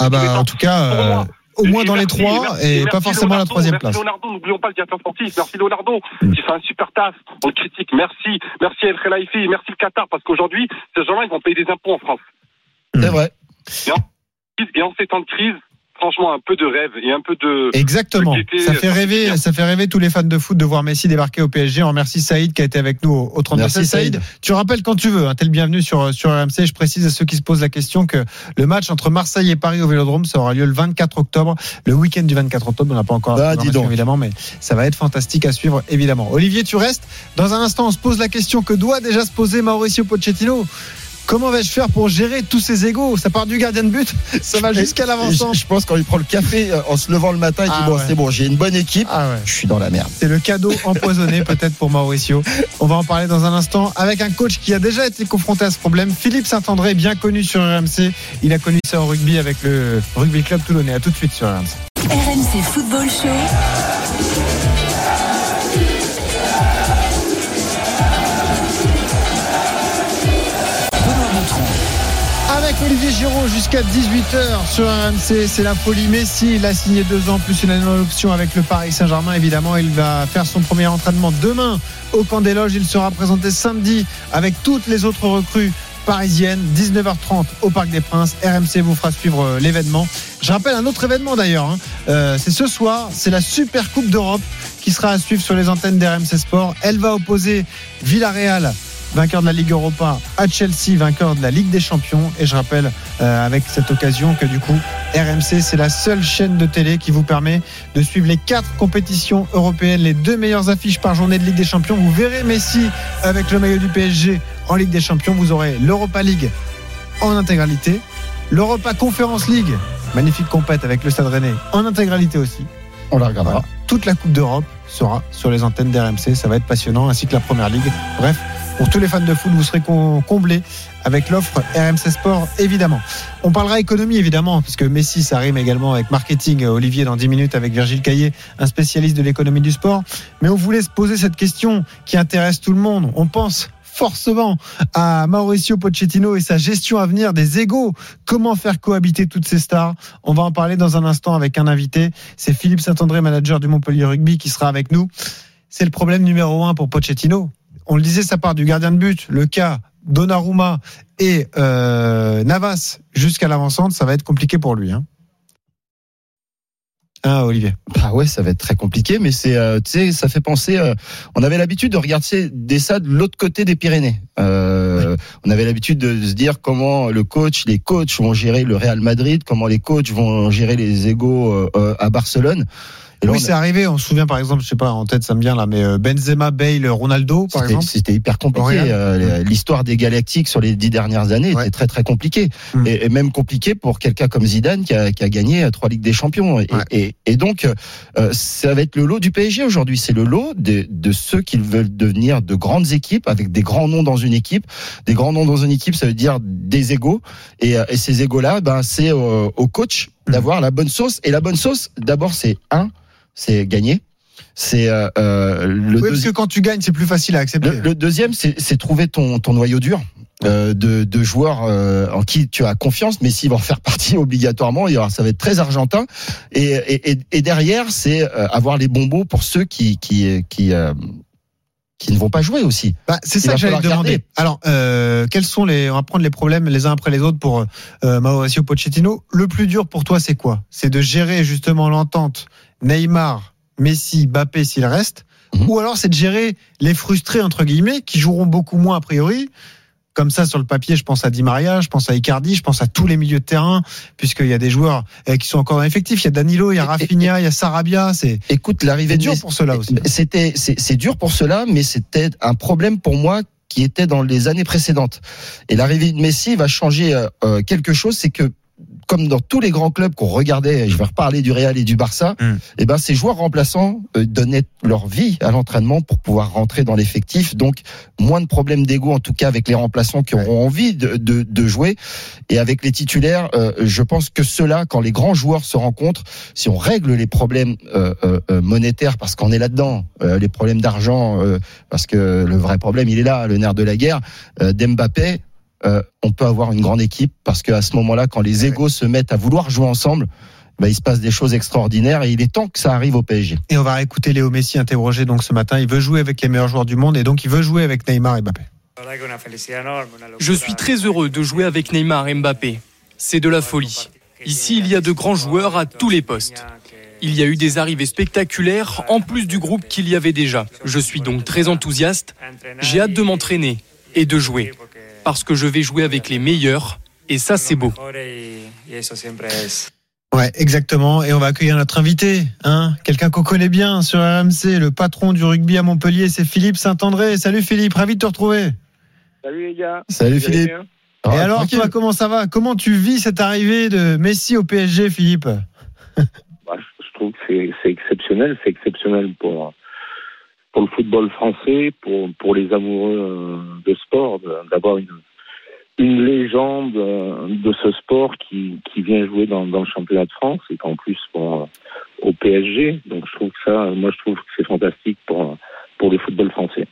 Ah de tous les bah temps. en tout cas, Pour euh, moi. au moins Et dans les merci, trois merci, et merci pas forcément la troisième merci place. Leonardo, n'oublions pas le directeur sportif. Merci Leonardo, Mm. qui fait un super taf. On le critique. Merci. Merci El Khelaifi. Merci le Qatar, parce qu'aujourd'hui, ces gens-là, ils vont payer des impôts en France. C'est vrai. Et en ces temps de crise, franchement un peu de rêve et un peu de. Exactement. de Ça fait fait rêver, ça fait rêver tous les fans de foot de voir Messi débarquer au PSG. On remercie Saïd qui a été avec nous au, au 32 Merci, Saïd, Saïd. tu rappelles quand tu veux. Hein, T'es le bienvenu sur sur RMC. Je précise à ceux qui se posent la question que le match entre Marseille et Paris au Vélodrome, ça aura lieu le 24 octobre, le week-end du 24 octobre. On n'a pas encore Bah, dis donc. évidemment, mais ça va être fantastique à suivre évidemment. Olivier, tu restes. Dans un instant, on se pose la question que doit déjà se poser Mauricio Pochettino. Comment vais-je faire pour gérer tous ces égaux? Ça part du gardien de but, ça va jusqu'à l'avant-centre. Je, je pense quand il prend le café euh, en se levant le matin, il dit Ah bon ouais. c'est bon, j'ai une bonne équipe, Ah ouais. je suis dans la merde. C'est le cadeau empoisonné peut-être pour Mauricio. On va en parler dans un instant avec un coach qui a déjà été confronté à ce problème. Philippe Saint-André, bien connu sur RMC. Il a connu ça au rugby avec le Rugby Club Toulonnais. À tout de suite sur RMC. RMC Football Show. Olivier Giraud jusqu'à 18h sur RMC, c'est la folie Messi. Il a signé deux ans plus une année option avec le Paris Saint-Germain. Évidemment, il va faire son premier entraînement demain au camp des loges. Il sera présenté samedi avec toutes les autres recrues parisiennes. 19h30 au Parc des Princes. RMC vous fera suivre euh, l'événement. Je rappelle un autre événement d'ailleurs. hein. Euh, c'est ce soir, c'est la Super Coupe d'Europe qui sera à suivre sur les antennes d'RMC Sport. Elle va opposer Villarreal vainqueur de la Ligue Europa, à Chelsea, vainqueur de la Ligue des Champions. Et je rappelle euh, avec cette occasion que du coup, RMC, c'est la seule chaîne de télé qui vous permet de suivre les quatre compétitions européennes, les deux meilleures affiches par journée de Ligue des Champions. Vous verrez Messi avec le maillot du PSG en Ligue des Champions. Vous aurez l'Europa League en intégralité, l'Europa Conference League, magnifique compète avec le Stade Rennais en intégralité aussi. On la regardera. Voilà. Toute la Coupe d'Europe sera sur les antennes d'RMC. Ça va être passionnant, ainsi que la Première Ligue. Bref, pour tous les fans de foot, vous serez com- comblés avec l'offre RMC Sport, évidemment. On parlera économie, évidemment, puisque Messi, ça rime également avec marketing. Olivier, dans 10 minutes, avec Virgile Caillé, un spécialiste de l'économie du sport. Mais on voulait se poser cette question qui intéresse tout le monde. On pense forcément à Mauricio Pochettino et sa gestion à venir des égaux. Comment faire cohabiter toutes ces stars? On va en parler dans un instant avec un invité. C'est Philippe Saint-André, manager du Montpellier Rugby, qui sera avec nous. C'est le problème numéro un pour Pochettino. On le disait, ça part du gardien de but. Le cas Donnarumma et euh, Navas jusqu'à l'avancante, ça va être compliqué pour lui. Hein. Ah, Olivier? Ah ouais, ça va être très compliqué, mais c'est, euh, tu sais, ça fait penser. euh, on avait l'habitude de regarder des ça de l'autre côté des Pyrénées. Euh, On avait l'habitude de se dire comment le coach, les coachs vont gérer le Real Madrid, comment les coachs vont gérer les égaux à Barcelone. Là, oui, a- c'est arrivé. On se souvient, par exemple, je sais pas, en tête, ça me vient là, mais euh, Benzema, Bale, Ronaldo, par exemple. C'était hyper compliqué. Euh, L'histoire des Galactiques sur les dix dernières années Ouais. était très très compliquée. Mm. Et, et même compliqué pour quelqu'un comme Zidane qui a, qui a gagné euh, trois Ligues des Champions. Et, Ouais. et, et donc, euh, ça va être le lot du PSG aujourd'hui. C'est le lot de, de ceux qui veulent devenir de grandes équipes avec des grands noms dans une équipe. Des grands noms dans une équipe, ça veut dire des égaux. Et, ces égaux-là, ben, c'est au, au coach Mm. d'avoir la bonne sauce. Et la bonne sauce, d'abord, c'est un, c'est gagner. C'est euh, euh, le Oui, parce que quand tu gagnes, c'est plus facile à accepter. le, le deuxième, c'est trouver ton, ton noyau dur. euh, de, de joueurs euh, en qui tu as confiance, mais s'ils vont en faire partie obligatoirement, il y aura, ça va être très argentin. Et, et, et- derrière, c'est euh, avoir les bonbons pour ceux qui qui qui, qui ne vont pas jouer aussi. Bah, c'est ça que j'allais demander. Alors, quels sont les, on va prendre les problèmes les uns après les autres pour Mauricio Pochettino. Le plus dur pour toi, c'est quoi? C'est de gérer justement l'entente Neymar, Messi, Mbappé s'il reste, Mhm. ou alors c'est de gérer les frustrés entre guillemets qui joueront beaucoup moins a priori. Comme ça, sur le papier, je pense à Di Maria, je pense à Icardi, je pense à tous les milieux de terrain, puisqu'il y a des joueurs euh, qui sont encore dans l'effectif. Il y a Danilo, il y a Rafinha, il y a Sarabia. C'est Écoute, l'arrivée dur pour cela aussi. C'était, c'est c'est dur pour cela, mais c'était un problème pour moi qui était dans les années précédentes. Et l'arrivée de Messi va changer euh, euh, quelque chose, c'est que comme dans tous les grands clubs qu'on regardait, je vais reparler du Real et du Barça, Mm. et ben ces joueurs remplaçants euh, donnaient leur vie à l'entraînement pour pouvoir rentrer dans l'effectif, donc moins de problèmes d'ego en tout cas avec les remplaçants qui auront envie de, de, de jouer, et avec les titulaires, euh, je pense que cela, quand les grands joueurs se rencontrent, si on règle les problèmes euh, euh, monétaires, parce qu'on est là-dedans, euh, les problèmes d'argent, euh, parce que le vrai problème, il est là, le nerf de la guerre, euh, d'Mbappé, euh, on peut avoir une grande équipe, parce qu'à ce moment-là, quand les égos se mettent à vouloir jouer ensemble, bah, il se passe des choses extraordinaires, et il est temps que ça arrive au PSG. Et on va écouter Léo Messi interrogé donc ce matin. Il veut jouer avec les meilleurs joueurs du monde et donc il veut jouer avec Neymar et Mbappé. Je suis très heureux de jouer avec Neymar et Mbappé. C'est de la folie. Ici, il y a de grands joueurs à tous les postes. Il y a eu des arrivées spectaculaires en plus du groupe qu'il y avait déjà. Je suis donc très enthousiaste. J'ai hâte de m'entraîner et de jouer. Parce que je vais jouer avec les meilleurs et ça c'est beau. Ouais, exactement. Et on va accueillir notre invité, hein, quelqu'un qu'on connaît bien sur RMC, le patron du rugby à Montpellier, c'est Philippe Saint-André. Salut Philippe, ravi de te retrouver. Salut les gars. Salut Philippe. bien Ah, Et alors, toi, comment ça va? Comment tu vis cette arrivée de Messi au PSG, Philippe? Bah, je trouve que c'est exceptionnel. C'est exceptionnel pour, pour le football français, pour, pour les amoureux euh, de sport, d'avoir une, une légende euh, de ce sport qui, qui vient jouer dans, le championnat de France et qu'en plus bon, euh, au PSG. Donc je trouve que ça, moi je trouve que c'est fantastique pour, pour le football français.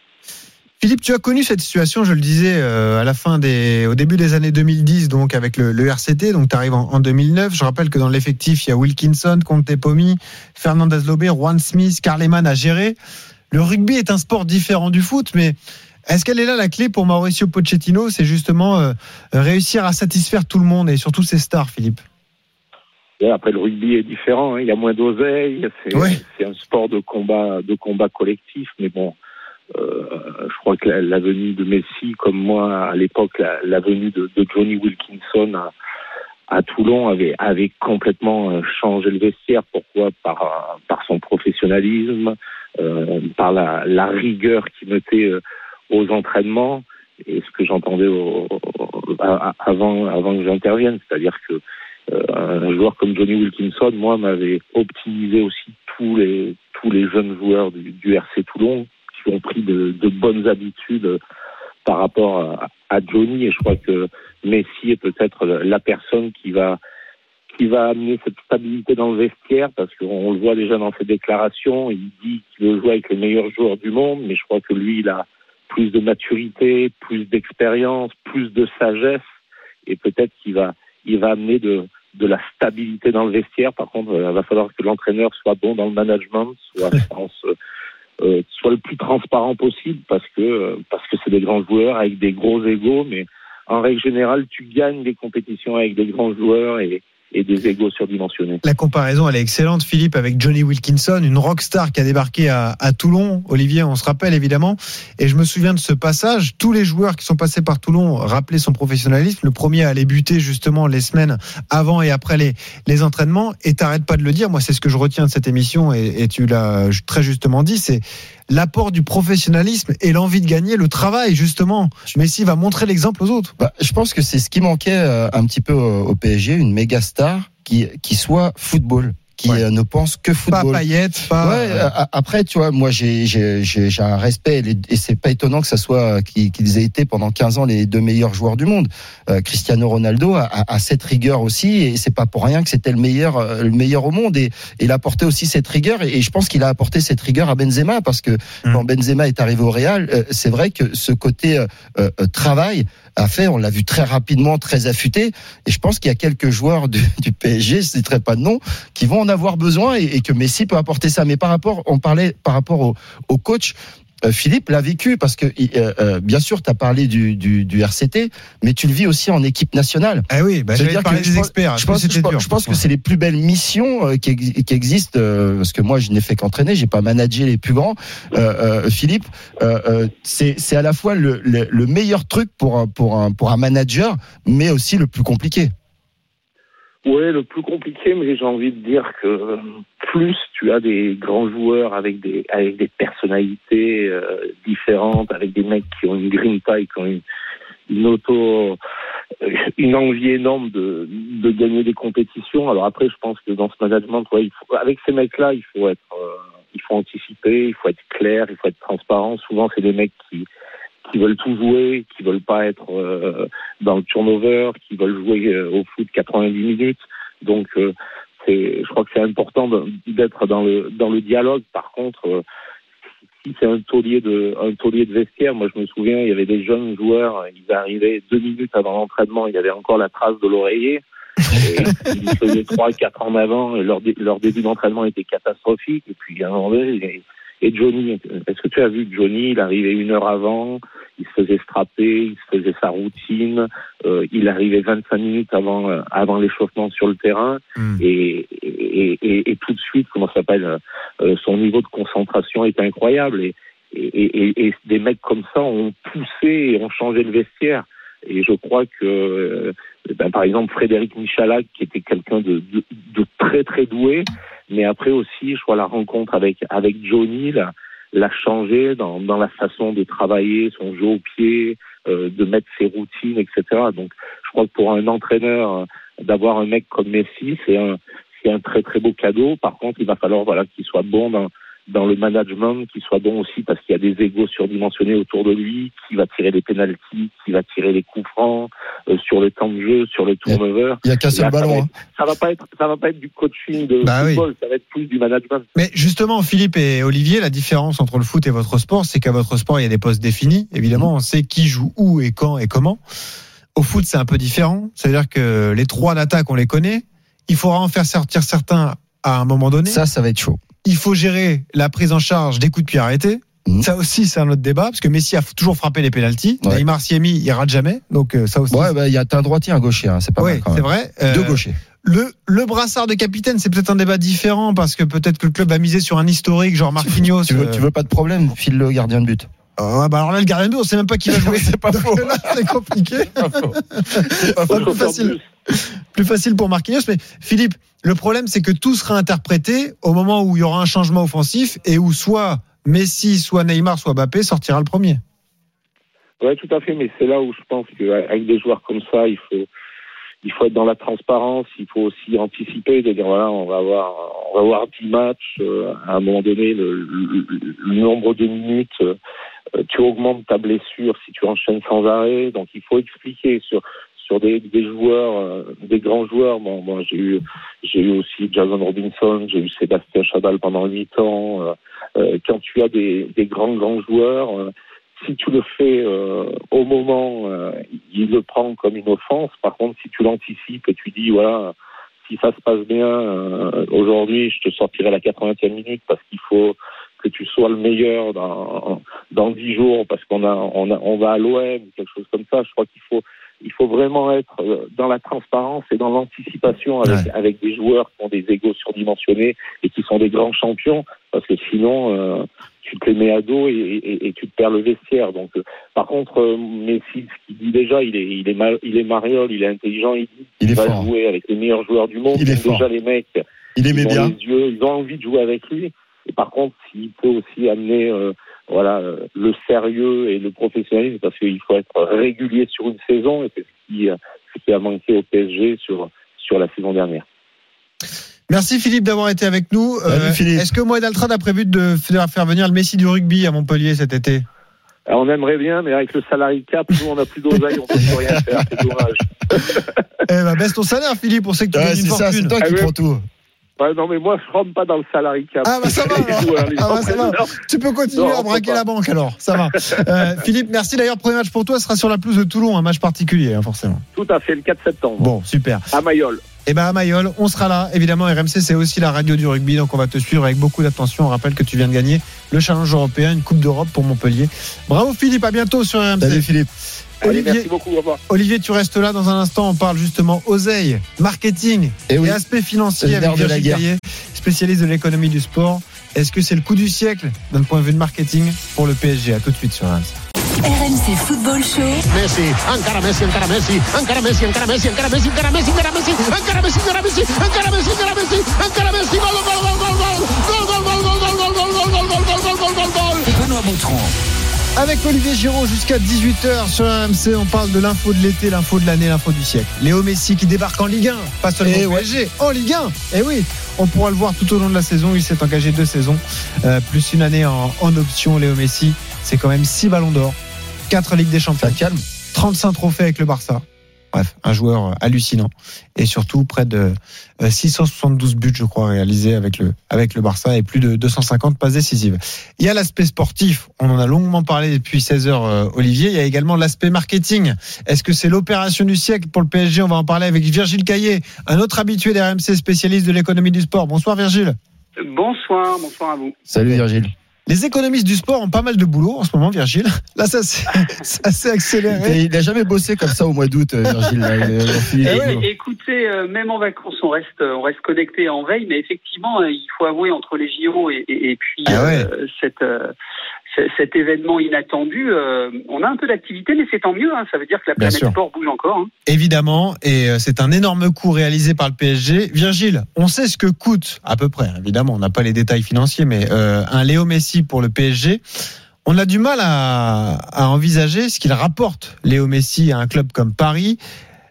Philippe, tu as connu cette situation, je le disais, à la fin des, au début des années 2010, donc avec le, RCT. Donc, tu arrives en, en 2009. Je rappelle que dans l'effectif, il y a Wilkinson, Conte Pomi, Fernandez Lobé, Juan Smith, Carleman à gérer. Le rugby est un sport différent du foot, mais est-ce qu'elle est là la clé pour Mauricio Pochettino? C'est justement euh, réussir à satisfaire tout le monde et surtout ses stars, Philippe. Et après, le rugby est différent. hein. Il y a moins d'oseille. C'est Ouais. un sport de combat, de combat collectif. Mais bon, euh, je crois que la, la venue de Messi, comme moi à l'époque, la, la venue de, de Johnny Wilkinson à, à Toulon avait, avait complètement euh, changé le vestiaire. Pourquoi? Par, euh, par son professionnalisme, euh, par la, la rigueur qu'il mettait euh, aux entraînements et ce que j'entendais avant, avant que j'intervienne. C'est-à-dire que euh, un joueur comme Johnny Wilkinson, moi, m'avait optimisé aussi tous les tous les jeunes joueurs du, du RC Toulon qui ont pris de, de bonnes habitudes par rapport à, à Johnny. Et je crois que Messi est peut-être la personne qui va qui va amener cette stabilité dans le vestiaire parce qu'on le voit déjà dans ses déclarations. Il dit qu'il veut jouer avec les meilleurs joueurs du monde, mais je crois que lui, il a plus de maturité, plus d'expérience, plus de sagesse, et peut-être qu'il va il va amener de de la stabilité dans le vestiaire. Par contre, il va falloir que l'entraîneur soit bon dans le management, soit, euh, euh, soit le plus transparent possible, parce que euh, parce que c'est des grands joueurs avec des gros égaux, mais en règle générale, tu gagnes des compétitions avec des grands joueurs et, des égaux surdimensionnés. La comparaison, elle est excellente, Philippe, avec Johnny Wilkinson, une rockstar qui a débarqué à, Toulon. Olivier, on se rappelle évidemment. Et je me souviens de ce passage. Tous les joueurs qui sont passés par Toulon rappelaient son professionnalisme. Le premier à aller buter justement les semaines avant et après les, les entraînements. Et t'arrêtes pas de le dire. Moi, c'est ce que je retiens de cette émission. Et, et tu l'as très justement dit. C'est l'apport du professionnalisme et l'envie de gagner, le travail justement. Messi va montrer l'exemple aux autres. Bah, je pense que c'est ce qui manquait euh, un petit peu au, au PSG, une méga star qui, qui soit football, qui Ouais. euh, ne pense que Pas football. Payet, pas. Ouais, euh, après, tu vois, moi, j'ai j'ai- j'ai- j'ai un respect et c'est pas étonnant que ça soit qu'ils qu'ils aient été pendant 15 ans les deux meilleurs joueurs du monde. Euh, Cristiano Ronaldo a, a- a cette rigueur aussi et c'est pas pour rien que c'était le meilleur, euh, le meilleur au monde et, et il a apporté aussi cette rigueur et, et je pense qu'il a apporté cette rigueur à Benzema parce que Mm. quand Benzema est arrivé au Real, euh, c'est vrai que ce côté euh, euh, travail a fait, on l'a vu très rapidement, très affûté et je pense qu'il y a quelques joueurs du, PSG, je citerai pas de nom, qui vont en avoir besoin et, que Messi peut apporter ça. Mais par rapport, on parlait par rapport au coach. Euh, Philippe l'a vécu parce que euh, euh, bien sûr tu as parlé du, du, du RCT mais tu le vis aussi en équipe nationale. Ah oui, bah, j'allais parler des je experts. Je Est-ce pense, que c'était je pense- dur je pense que c'est les plus belles missions euh, qui, qui existent parce que moi je n'ai fait qu'entraîner, j'ai pas managé les plus grands. Euh, euh, Philippe, c'est c'est à la fois le, le, le meilleur truc pour un, pour un pour un manager, mais aussi le plus compliqué. Ouais, le plus compliqué, mais j'ai envie de dire que euh, plus tu as des grands joueurs avec des avec des personnalités euh, différentes, avec des mecs qui ont une grinta et qui ont une, une auto, euh, une envie énorme de de gagner des compétitions. Alors après, je pense que dans ce management, ouais, il faut, avec ces mecs-là, il faut être, euh, il faut anticiper, il faut être clair, il faut être transparent. Souvent, c'est des mecs qui qui veulent tout jouer, qui veulent pas être euh, dans le turnover, qui veulent jouer euh, au foot 90 minutes. Donc, euh, je crois que c'est important d'être dans le dans le dialogue. Par contre, si c'est un taulier de un taulier de vestiaire, moi je me souviens, il y avait des jeunes joueurs, ils arrivaient deux minutes avant l'entraînement, il y avait encore la trace de l'oreiller. Ils faisaient trois, quatre en avant, leur début d'entraînement était catastrophique. Et puis à un moment donné, Et Johnny, est-ce que tu as vu Johnny Il arrivait une heure avant, il se faisait strapper, il se faisait sa routine, euh, il arrivait 25 minutes avant euh, avant l'échauffement sur le terrain, Hmm. et, et, et, et tout de suite, comment ça s'appelle, euh, son niveau de concentration est incroyable. Et, et, et, et des mecs comme ça ont poussé et ont changé le vestiaire. Et je crois que, euh, ben, par exemple, Frédéric Michalak, qui était quelqu'un de, de, de très très doué, mais après aussi, je crois la rencontre avec avec Johnny l'a, changé dans, dans la façon de travailler, son jeu au pied, euh, de mettre ses routines, etc. Donc, je crois que pour un entraîneur, euh, d'avoir un mec comme Messi, c'est un c'est un très très beau cadeau. Par contre, il va falloir voilà qu'il soit bon dans dans le management, qu'il soit bon aussi parce qu'il y a des égos surdimensionnés autour de lui, qui va tirer les pénalties, qui va tirer les coups francs euh, sur le temps de jeu, sur le turnover. Il y a le ça ballon. hein. Ça va pas être ça va pas être du coaching de Bah oui. football, ça va être plus du management. Mais justement, Philippe et Olivier, la différence entre le foot et votre sport, c'est qu'à votre sport, il y a des postes définis. Évidemment, on sait qui joue où et quand et comment. Au foot, c'est un peu différent. C'est-à-dire que les trois d'attaque, on les connaît. Il faudra en faire sortir certains à un moment donné. Ça, ça va être chaud. Il faut gérer la prise en charge des coups de pied arrêtés. Mhm. Ça aussi, c'est un autre débat, parce que Messi a toujours frappé les pénalties. Ouais. Neymar s'y est mis, il rate jamais. Donc euh, ça aussi. Ouais, bah, il y a un droitier, un gaucher, hein, c'est pas quand c'est vrai. Euh, Deux gauchers. le, le brassard de capitaine, c'est peut-être un débat différent parce que peut-être que le club a misé sur un historique, genre Marquinhos. Tu veux, euh, tu veux pas de problème, file le gardien de but. Ouais, bah alors là, le gardien de but, on sait même pas qui va jouer. C'est pas faux. c'est compliqué. C'est pas Faut Pas plus chauffeur facile. Plus facile pour Marquinhos. Mais Philippe, le problème, c'est que tout sera interprété au moment où il y aura un changement offensif et où soit Messi, soit Neymar, soit Mbappé sortira le premier. Ouais, tout à fait, mais c'est là où je pense qu'avec des joueurs comme ça, il faut, il faut être dans la transparence, il faut aussi anticiper, de dire voilà, on va avoir, on va avoir 10 matchs, euh, à un moment donné, le, le- le nombre de minutes, euh, tu augmentes ta blessure si tu enchaînes sans arrêt, donc il faut expliquer sur sur des, joueurs, euh, des grands joueurs. Bon, moi j'ai eu, j'ai eu aussi Jason Robinson, j'ai eu Sébastien Chadal pendant 8 ans. euh, euh, quand tu as des, grands grands joueurs. si tu le fais au moment, il le prend comme une offense. Par contre, si tu l'anticipes et tu dis, voilà, si ça se passe bien, aujourd'hui, je te sortirai la 80e minute parce qu'il faut que tu sois le meilleur dans dans 10 jours parce qu'on a on, a, on va à l'OM quelque chose comme ça. Je crois qu'il faut il faut vraiment être euh, dans la transparence et dans l'anticipation avec, avec des joueurs qui ont des égos surdimensionnés et qui sont des grands champions parce que sinon euh, tu te les mets à dos et, et, et tu te perds le vestiaire. Donc, euh, par contre, euh, Messi, ce qu'il dit déjà, il est, il est, mal, il est mariole, il est intelligent, il dit Il est va fort. jouer avec les meilleurs joueurs du monde. Il est déjà les mecs, Il ils aimait ont bien. les yeux, ils ont envie de jouer avec lui. Et par contre, s'il peut aussi amener, euh, voilà, euh, le sérieux et le professionnalisme, parce qu'il faut être régulier sur une saison, et c'est ce qui, euh, ce qui a manqué au PSG sur sur la saison dernière. Merci Philippe d'avoir été avec nous. Euh, Salut, Philippe. Est-ce que Moed Altrad a prévu de faire venir le Messi du rugby à Montpellier cet été? Alors, on aimerait bien, mais avec le salary cap, nous, on n'a plus d'oseille, on peut plus rien faire, c'est dommage. Eh ben, baisse ton salaire Philippe, on sait que tu Ouais, gagnes une c'est ça, c'est fortune. toi qui Ah prends tout. Ouais, non, mais moi, je rentre pas dans le salary cap. Ah bah ça va alors. joueurs, Ah bah, ça va. Tu peux continuer Non, à braquer la banque alors, ça va. Euh, Philippe, merci d'ailleurs. Premier match pour toi sera sur la pelouse de Toulon, un match particulier hein, forcément. Tout à fait, le 4 septembre, Bon, super. à Mayol. Et ben à Mayol, on sera là. Évidemment, RMC c'est aussi la radio du rugby, donc on va te suivre avec beaucoup d'attention. On rappelle que tu viens de gagner le challenge européen, une Coupe d'Europe pour Montpellier. Bravo Philippe, à bientôt sur RMC. Salut Philippe. Allez, Olivier, merci beaucoup, au revoir. Olivier, tu restes là dans un instant. On parle justement oseille, marketing Et et, aspect financier avec de la Virgile guerre. Gaillet, spécialiste de l'économie du sport. Est-ce que c'est le coup du siècle d'un point de vue de marketing pour le PSG À tout de suite sur RMC. RMC Football Show. Messi, encara Messi, encara Messi, encara Messi, encara Messi, encara Messi, encara Messi, encara Messi, encara Messi, encara Messi, encara Messi, encara Messi, encara Messi, gol, gol, gol, gol, gol, gol, gol, gol, gol, gol, gol, gol, gol, gol, gol, gol, gol. Benoît Boutron. Avec Olivier Giraud jusqu'à 18h sur RMC, on parle de l'info de l'été, l'info de l'année, l'info du siècle. Léo Messi qui débarque en Ligue 1, pas seulement Eh au ouais. PSG, en Ligue 1. Et oui, on pourra le voir tout au long de la saison. Il s'est engagé deux saisons, euh, plus une année en, en option. Léo Messi, c'est quand même 6 ballons d'or, 4 Ligues des Champions, Ça calme. 35 trophées avec le Barça. Bref, un joueur euh, hallucinant. Et surtout, près de euh, 672 buts, je crois, réalisés avec le, avec le Barça et plus de 250 passes décisives. Il y a l'aspect sportif, on en a longuement parlé depuis 16 heures, euh, Olivier. Il y a également l'aspect marketing. Est-ce que c'est l'opération du siècle pour le PSG On va en parler avec Virgile Caillé, un autre habitué d'RMC, spécialiste de l'économie du sport. Bonsoir Virgile. Bonsoir, bonsoir à vous. Salut Virgile. Les économistes du sport ont pas mal de boulot en ce moment, Virgile. Là, ça s'est ça s'est accéléré. Il n'a jamais bossé comme ça au mois d'août, euh, Virgile. euh, et- écoutez, euh, même en vacances, on reste, on reste connecté en veille, mais effectivement, euh, il faut avouer entre les JO et, et- et puis Ah ouais. euh, cette, euh, cet événement inattendu, euh, on a un peu d'activité, mais c'est tant mieux. hein. ça veut dire que la Bien planète sûr. sport bouge encore. hein. Évidemment, et euh, c'est un énorme coup réalisé par le PSG. Virgile, on sait ce que coûte à peu près. Évidemment, on n'a pas les détails financiers, mais euh, un Léo Messi pour le PSG. On a du mal à, à envisager ce qu'il rapporte Léo Messi à un club comme Paris.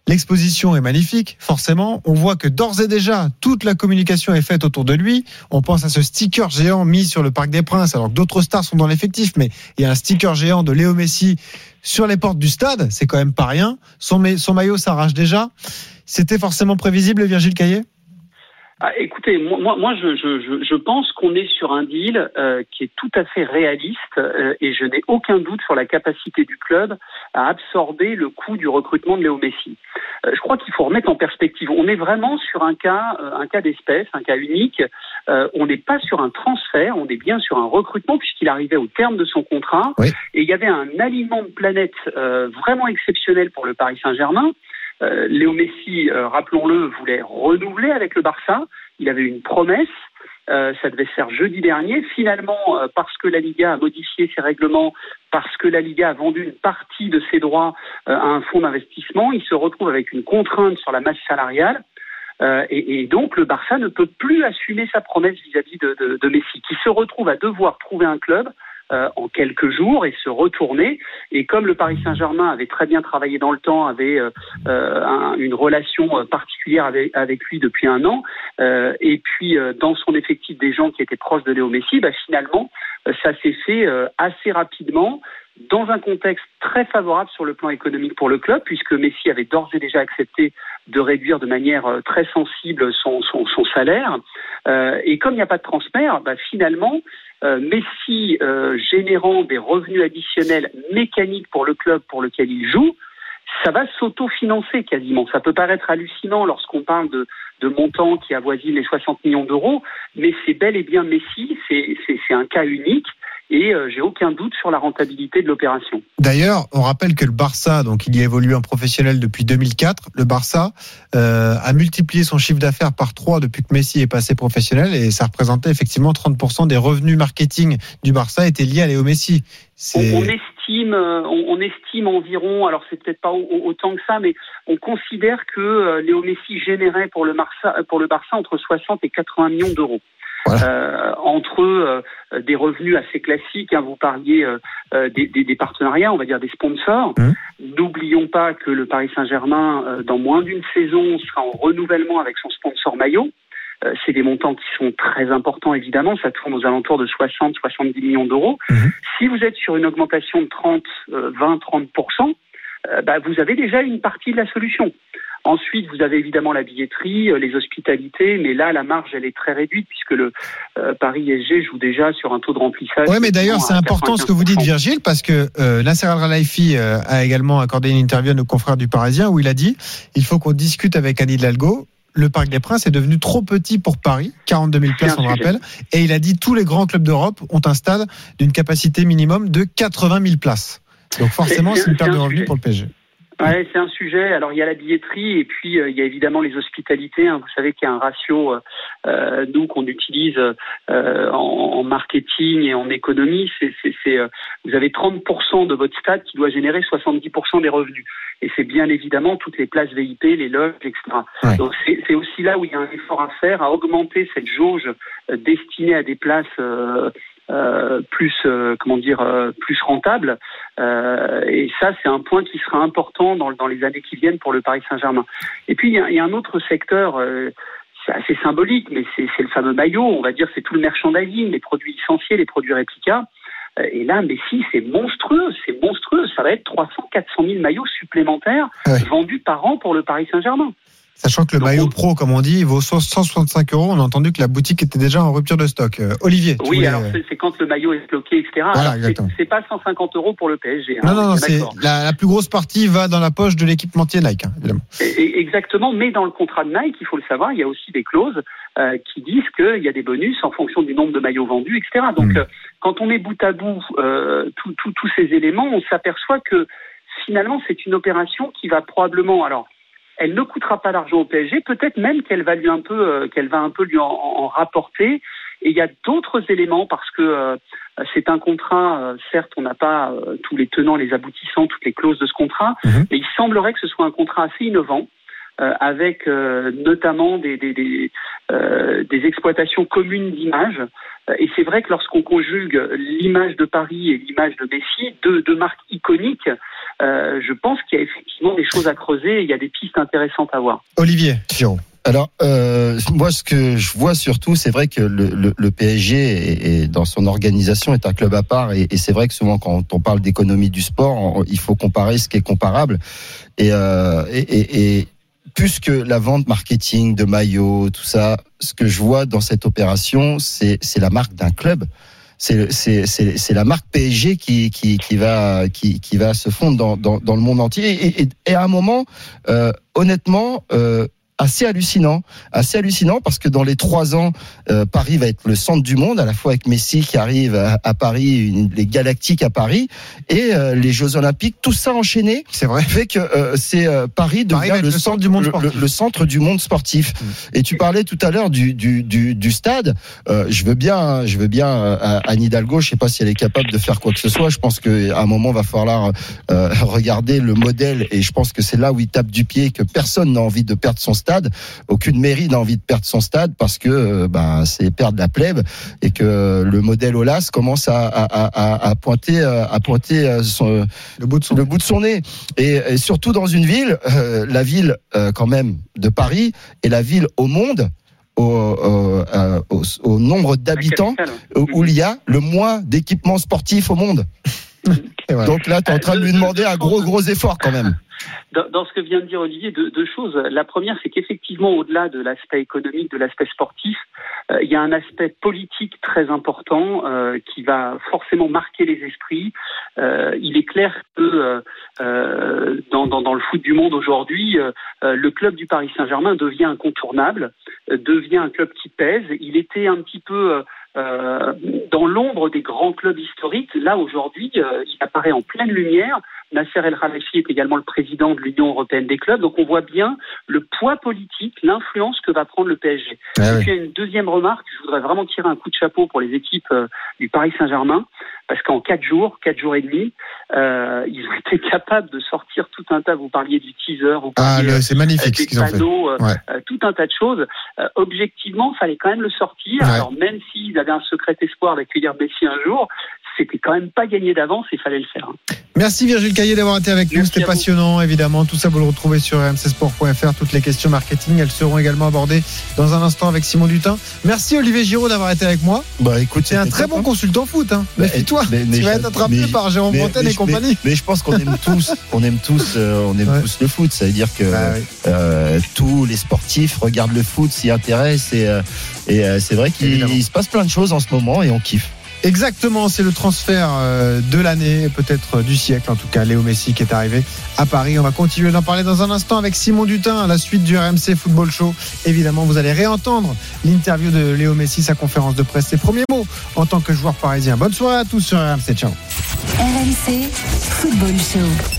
L'exposition est magnifique, forcément. On voit que d'ores et déjà, toute la communication est faite autour de lui. On pense à ce sticker géant mis sur le Parc des Princes, alors que d'autres stars sont dans l'effectif, mais il y a un sticker géant de Léo Messi sur les portes du stade. C'est quand même pas rien. Son, ma- son maillot s'arrache déjà. C'était forcément prévisible, Virgile Caillet? Ah, écoutez, moi, moi, moi, je, je, je, je pense qu'on est sur un deal euh, qui est tout à fait réaliste euh, et je n'ai aucun doute sur la capacité du club à absorber le coût du recrutement de Léo Messi. Euh, je crois qu'il faut remettre en perspective. On est vraiment sur un cas, euh, un cas d'espèce, un cas unique. Euh, on n'est pas sur un transfert, on est bien sur un recrutement puisqu'il arrivait au terme de son contrat Oui. et il y avait un aliment de planète euh, vraiment exceptionnel pour le Paris Saint-Germain. Euh, Léo Messi, euh, rappelons-le, voulait renouveler avec le Barça. Il avait une promesse. Euh, ça devait se faire jeudi dernier. Finalement, euh, parce que la Liga a modifié ses règlements, parce que la Liga a vendu une partie de ses droits euh, à un fonds d'investissement, il se retrouve avec une contrainte sur la masse salariale. Et, donc, le Barça ne peut plus assumer sa promesse vis-à-vis de Messi, qui se retrouve à devoir trouver un club euh, en quelques jours et se retourner. Et comme le Paris Saint-Germain avait très bien travaillé dans le temps, avait euh, euh, un- une relation euh, particulière avec, lui depuis un an, euh, et puis euh, dans son effectif des gens qui étaient proches de Léo Messi, bah, finalement, ça s'est fait assez rapidement dans un contexte très favorable sur le plan économique pour le club, puisque Messi avait d'ores et déjà accepté de réduire de manière euh, très sensible son, son, son salaire. Euh, et comme il n'y a pas de transfert, bah, finalement, euh, Messi euh, générant des revenus additionnels mécaniques pour le club pour lequel il joue, ça va s'autofinancer quasiment. Ça peut paraître hallucinant lorsqu'on parle de, de montants qui avoisinent les 60 millions d'euros, mais c'est bel et bien Messi, c'est un cas unique et euh, j'ai aucun doute sur la rentabilité de l'opération. D'ailleurs, on rappelle que le Barça, donc il y a évolué en professionnel depuis 2004. Le Barça euh, a multiplié son chiffre d'affaires par 3 depuis que Messi est passé professionnel et ça représentait effectivement 30% des revenus marketing du Barça étaient liés à Léo Messi. On, estime, euh, on, on estime environ, alors c'est peut-être pas au- au- autant que ça, mais on considère que euh, Léo Messi générait pour le, Barça, pour le Barça entre 60 et 80 millions d'euros. Euh, entre euh, des revenus assez classiques, hein, vous parliez euh, des, des- des partenariats, on va dire des sponsors. N'oublions pas que le Paris Saint-Germain, euh, dans moins d'une saison, sera en renouvellement avec son sponsor maillot. C'est des montants qui sont très importants, évidemment. Ça tourne aux alentours de 60-70 millions d'euros. Si vous êtes sur une augmentation de 30, euh, 20, 30 euh, bah, vous avez déjà une partie de la solution. Ensuite, vous avez évidemment la billetterie, euh, les hospitalités, mais là, la marge, elle est très réduite puisque le euh, Paris SG joue déjà sur un taux de remplissage. Ouais, mais d'ailleurs, c'est important ce que vous dites, 95%. Virgile, parce que euh, Nasser Al Khelaifi euh, a également accordé une interview à nos confrères du Parisien où il a dit il faut qu'on discute avec Anne Hidalgo. Le Parc des Princes est devenu trop petit pour Paris, 42 000 places, on le rappelle. Et il a dit tous les grands clubs d'Europe ont un stade d'une capacité minimum de 80 000 places. Donc forcément, C'est- une perte un de revenus pour le PSG. Ouais, c'est un sujet. Alors il y a la billetterie et puis euh, il y a évidemment les hospitalités. hein. Vous savez qu'il y a un ratio, euh, euh, nous qu'on utilise euh, en, en marketing et en économie. C'est, c'est, c'est, euh, vous avez 30% de votre stade qui doit générer 70% des revenus. Et c'est bien évidemment toutes les places VIP, les loges, etc. Ouais. Donc c'est, aussi là où il y a un effort à faire, à augmenter cette jauge destinée à des places. Euh, plus euh, comment dire euh, plus rentable. Euh, et ça c'est un point qui sera important dans, dans les années qui viennent pour le Paris Saint-Germain. Et puis il y a, y a un autre secteur euh, c'est assez symbolique mais c'est c'est le fameux maillot. On va dire c'est tout le merchandising les produits licenciés les produits réplicas et là Messi c'est monstrueux c'est monstrueux. Ça va être 300 400 000 maillots supplémentaires Ouais. vendus par an pour le Paris Saint-Germain Sachant que le Donc, maillot pro, comme on dit, il vaut 165 euros. On a entendu que la boutique était déjà en rupture de stock. Euh, Olivier, Oui, voulais- alors c'est quand le maillot est bloqué, etc. Voilà, c'est- pas 150 euros pour le PSG. hein, Non, non, non, c'est la, la plus grosse partie va dans la poche de l'équipementier Nike, hein, évidemment. Exactement, mais dans le contrat de Nike, il faut le savoir, il y a aussi des clauses euh, qui disent qu'il y a des bonus en fonction du nombre de maillots vendus, etc. Donc, Mm. euh, quand on met bout à bout tous ces éléments, on s'aperçoit que finalement, c'est une opération qui va probablement, alors, elle ne coûtera pas d'argent au PSG, peut-être même qu'elle va lui un peu, euh, qu'elle va un peu lui en, en rapporter. Et il y a d'autres éléments parce que euh, c'est un contrat. euh, certes, on n'a pas euh, tous les tenants, les aboutissants, toutes les clauses de ce contrat, Mhm. mais il semblerait que ce soit un contrat assez innovant. euh, avec euh, notamment des, des, des, euh, des exploitations communes d'images. Et c'est vrai que lorsqu'on conjugue l'image de Paris et l'image de Messi, deux, deux marques iconiques, euh, je pense qu'il y a effectivement des choses à creuser et il y a des pistes intéressantes à voir. Olivier, Giraud. Alors, euh, moi, ce que je vois surtout, c'est vrai que le, le, le PSG, est, est- dans son organisation, est un club à part. Et, et c'est vrai que souvent, quand on parle d'économie du sport, on- il faut comparer ce qui est comparable. Et, euh, et, et, et plus que la vente marketing de maillots, tout ça, ce que je vois dans cette opération, c'est c'est la marque d'un club. C'est la marque PSG qui va se fondre dans le monde entier. Et à un moment euh, honnêtement euh, assez hallucinant, assez hallucinant parce que dans les trois ans, euh, Paris va être le centre du monde, à la fois avec Messi qui arrive à, à Paris, une- les Galactiques à Paris et euh, les Jeux Olympiques, tout ça enchaîné C'est vrai. fait que euh, c'est euh, Paris devient Paris le, le centre centre du monde sportif. le- le centre du monde sportif. Et tu parlais tout à l'heure du du du, du stade. Euh, je veux bien, je veux bien euh, Anne Hidalgo. Je sais pas si elle est capable de faire quoi que ce soit. Je pense qu'à un moment va falloir euh, regarder le modèle et je pense que c'est là où il tape du pied que personne n'a envie de perdre son stade. Aucune mairie n'a envie de perdre son stade parce que euh, bah, c'est perdre la plèbe et que le modèle Olas commence à, à, à, à pointer à pointer son, Le bout de son. le bout de son nez. Et, et surtout dans une ville, euh, la ville euh, quand même de Paris et la ville au monde. Au, au, au- au nombre d'habitants où il y a le moins d'équipements sportifs au monde. Donc là, tu es en train de lui demander un gros, gros effort quand même. Dans, dans ce que vient de dire Olivier, deux, deux choses. La première, c'est qu'effectivement, au-delà de l'aspect économique, de l'aspect sportif, euh, il y a un aspect politique très important euh, qui va forcément marquer les esprits. Euh, il est clair que euh, euh, dans, dans, dans le foot du monde aujourd'hui, euh, euh, le club du Paris Saint-Germain devient incontournable, euh, devient un club qui pèse. Il était un petit peu euh, euh, dans l'ombre des grands clubs historiques. Là, aujourd'hui, euh, il apparaît en pleine lumière. Nasser El Khelaifi est également le président de l'Union européenne des clubs. Donc on voit bien le poids politique, l'influence que va prendre le PSG. Ah Et oui. puis y a une deuxième remarque, je voudrais vraiment tirer un coup de chapeau pour les équipes euh, du Paris Saint-Germain, parce qu'en quatre jours, quatre jours et demi, euh, ils ont été capables de sortir tout un tas. Vous parliez du teaser, vous Ah, parliez le- c'est magnifique ce ont fait. euh, Ouais. euh, tout un tas de choses. Euh, objectivement, fallait quand même le sortir. Ouais. Alors même s'ils avaient un secret espoir d'accueillir Messi un jour, c'était quand même pas gagné d'avance, il fallait le faire. hein. Merci Virgile Caillé d'avoir été avec nous. C'était passionnant, évidemment. Tout ça, vous le retrouvez sur rmcsport.fr. Toutes les questions marketing, elles seront également abordées dans un instant avec Simon Dutin. Merci Olivier Giraud d'avoir été avec moi. Bah écoute, C'est un très bon hein. consultant foot. Hein. Mais- mais tu vas être attrapé mais- par Jérôme Fontaine et compagnie. Mais, mais je pense qu'on aime tous, on aime tous, euh, on aime Ouais. tous le foot. Ça veut dire que Bah oui. euh, tous les sportifs regardent le foot, s'y intéressent et, euh, et euh, c'est vrai qu'il se passe plein de choses en ce moment et on kiffe. Exactement, c'est le transfert euh, de l'année, peut-être euh, du siècle en tout cas, Léo Messi qui est arrivé à Paris. On va continuer d'en parler dans un instant avec Simon Dutin à la suite du RMC Football Show. Évidemment, vous allez réentendre l'interview de Léo Messi, sa conférence de presse, ses premiers mots en tant que joueur parisien. Bonne soirée à tous sur RMC, ciao. RMC Football Show.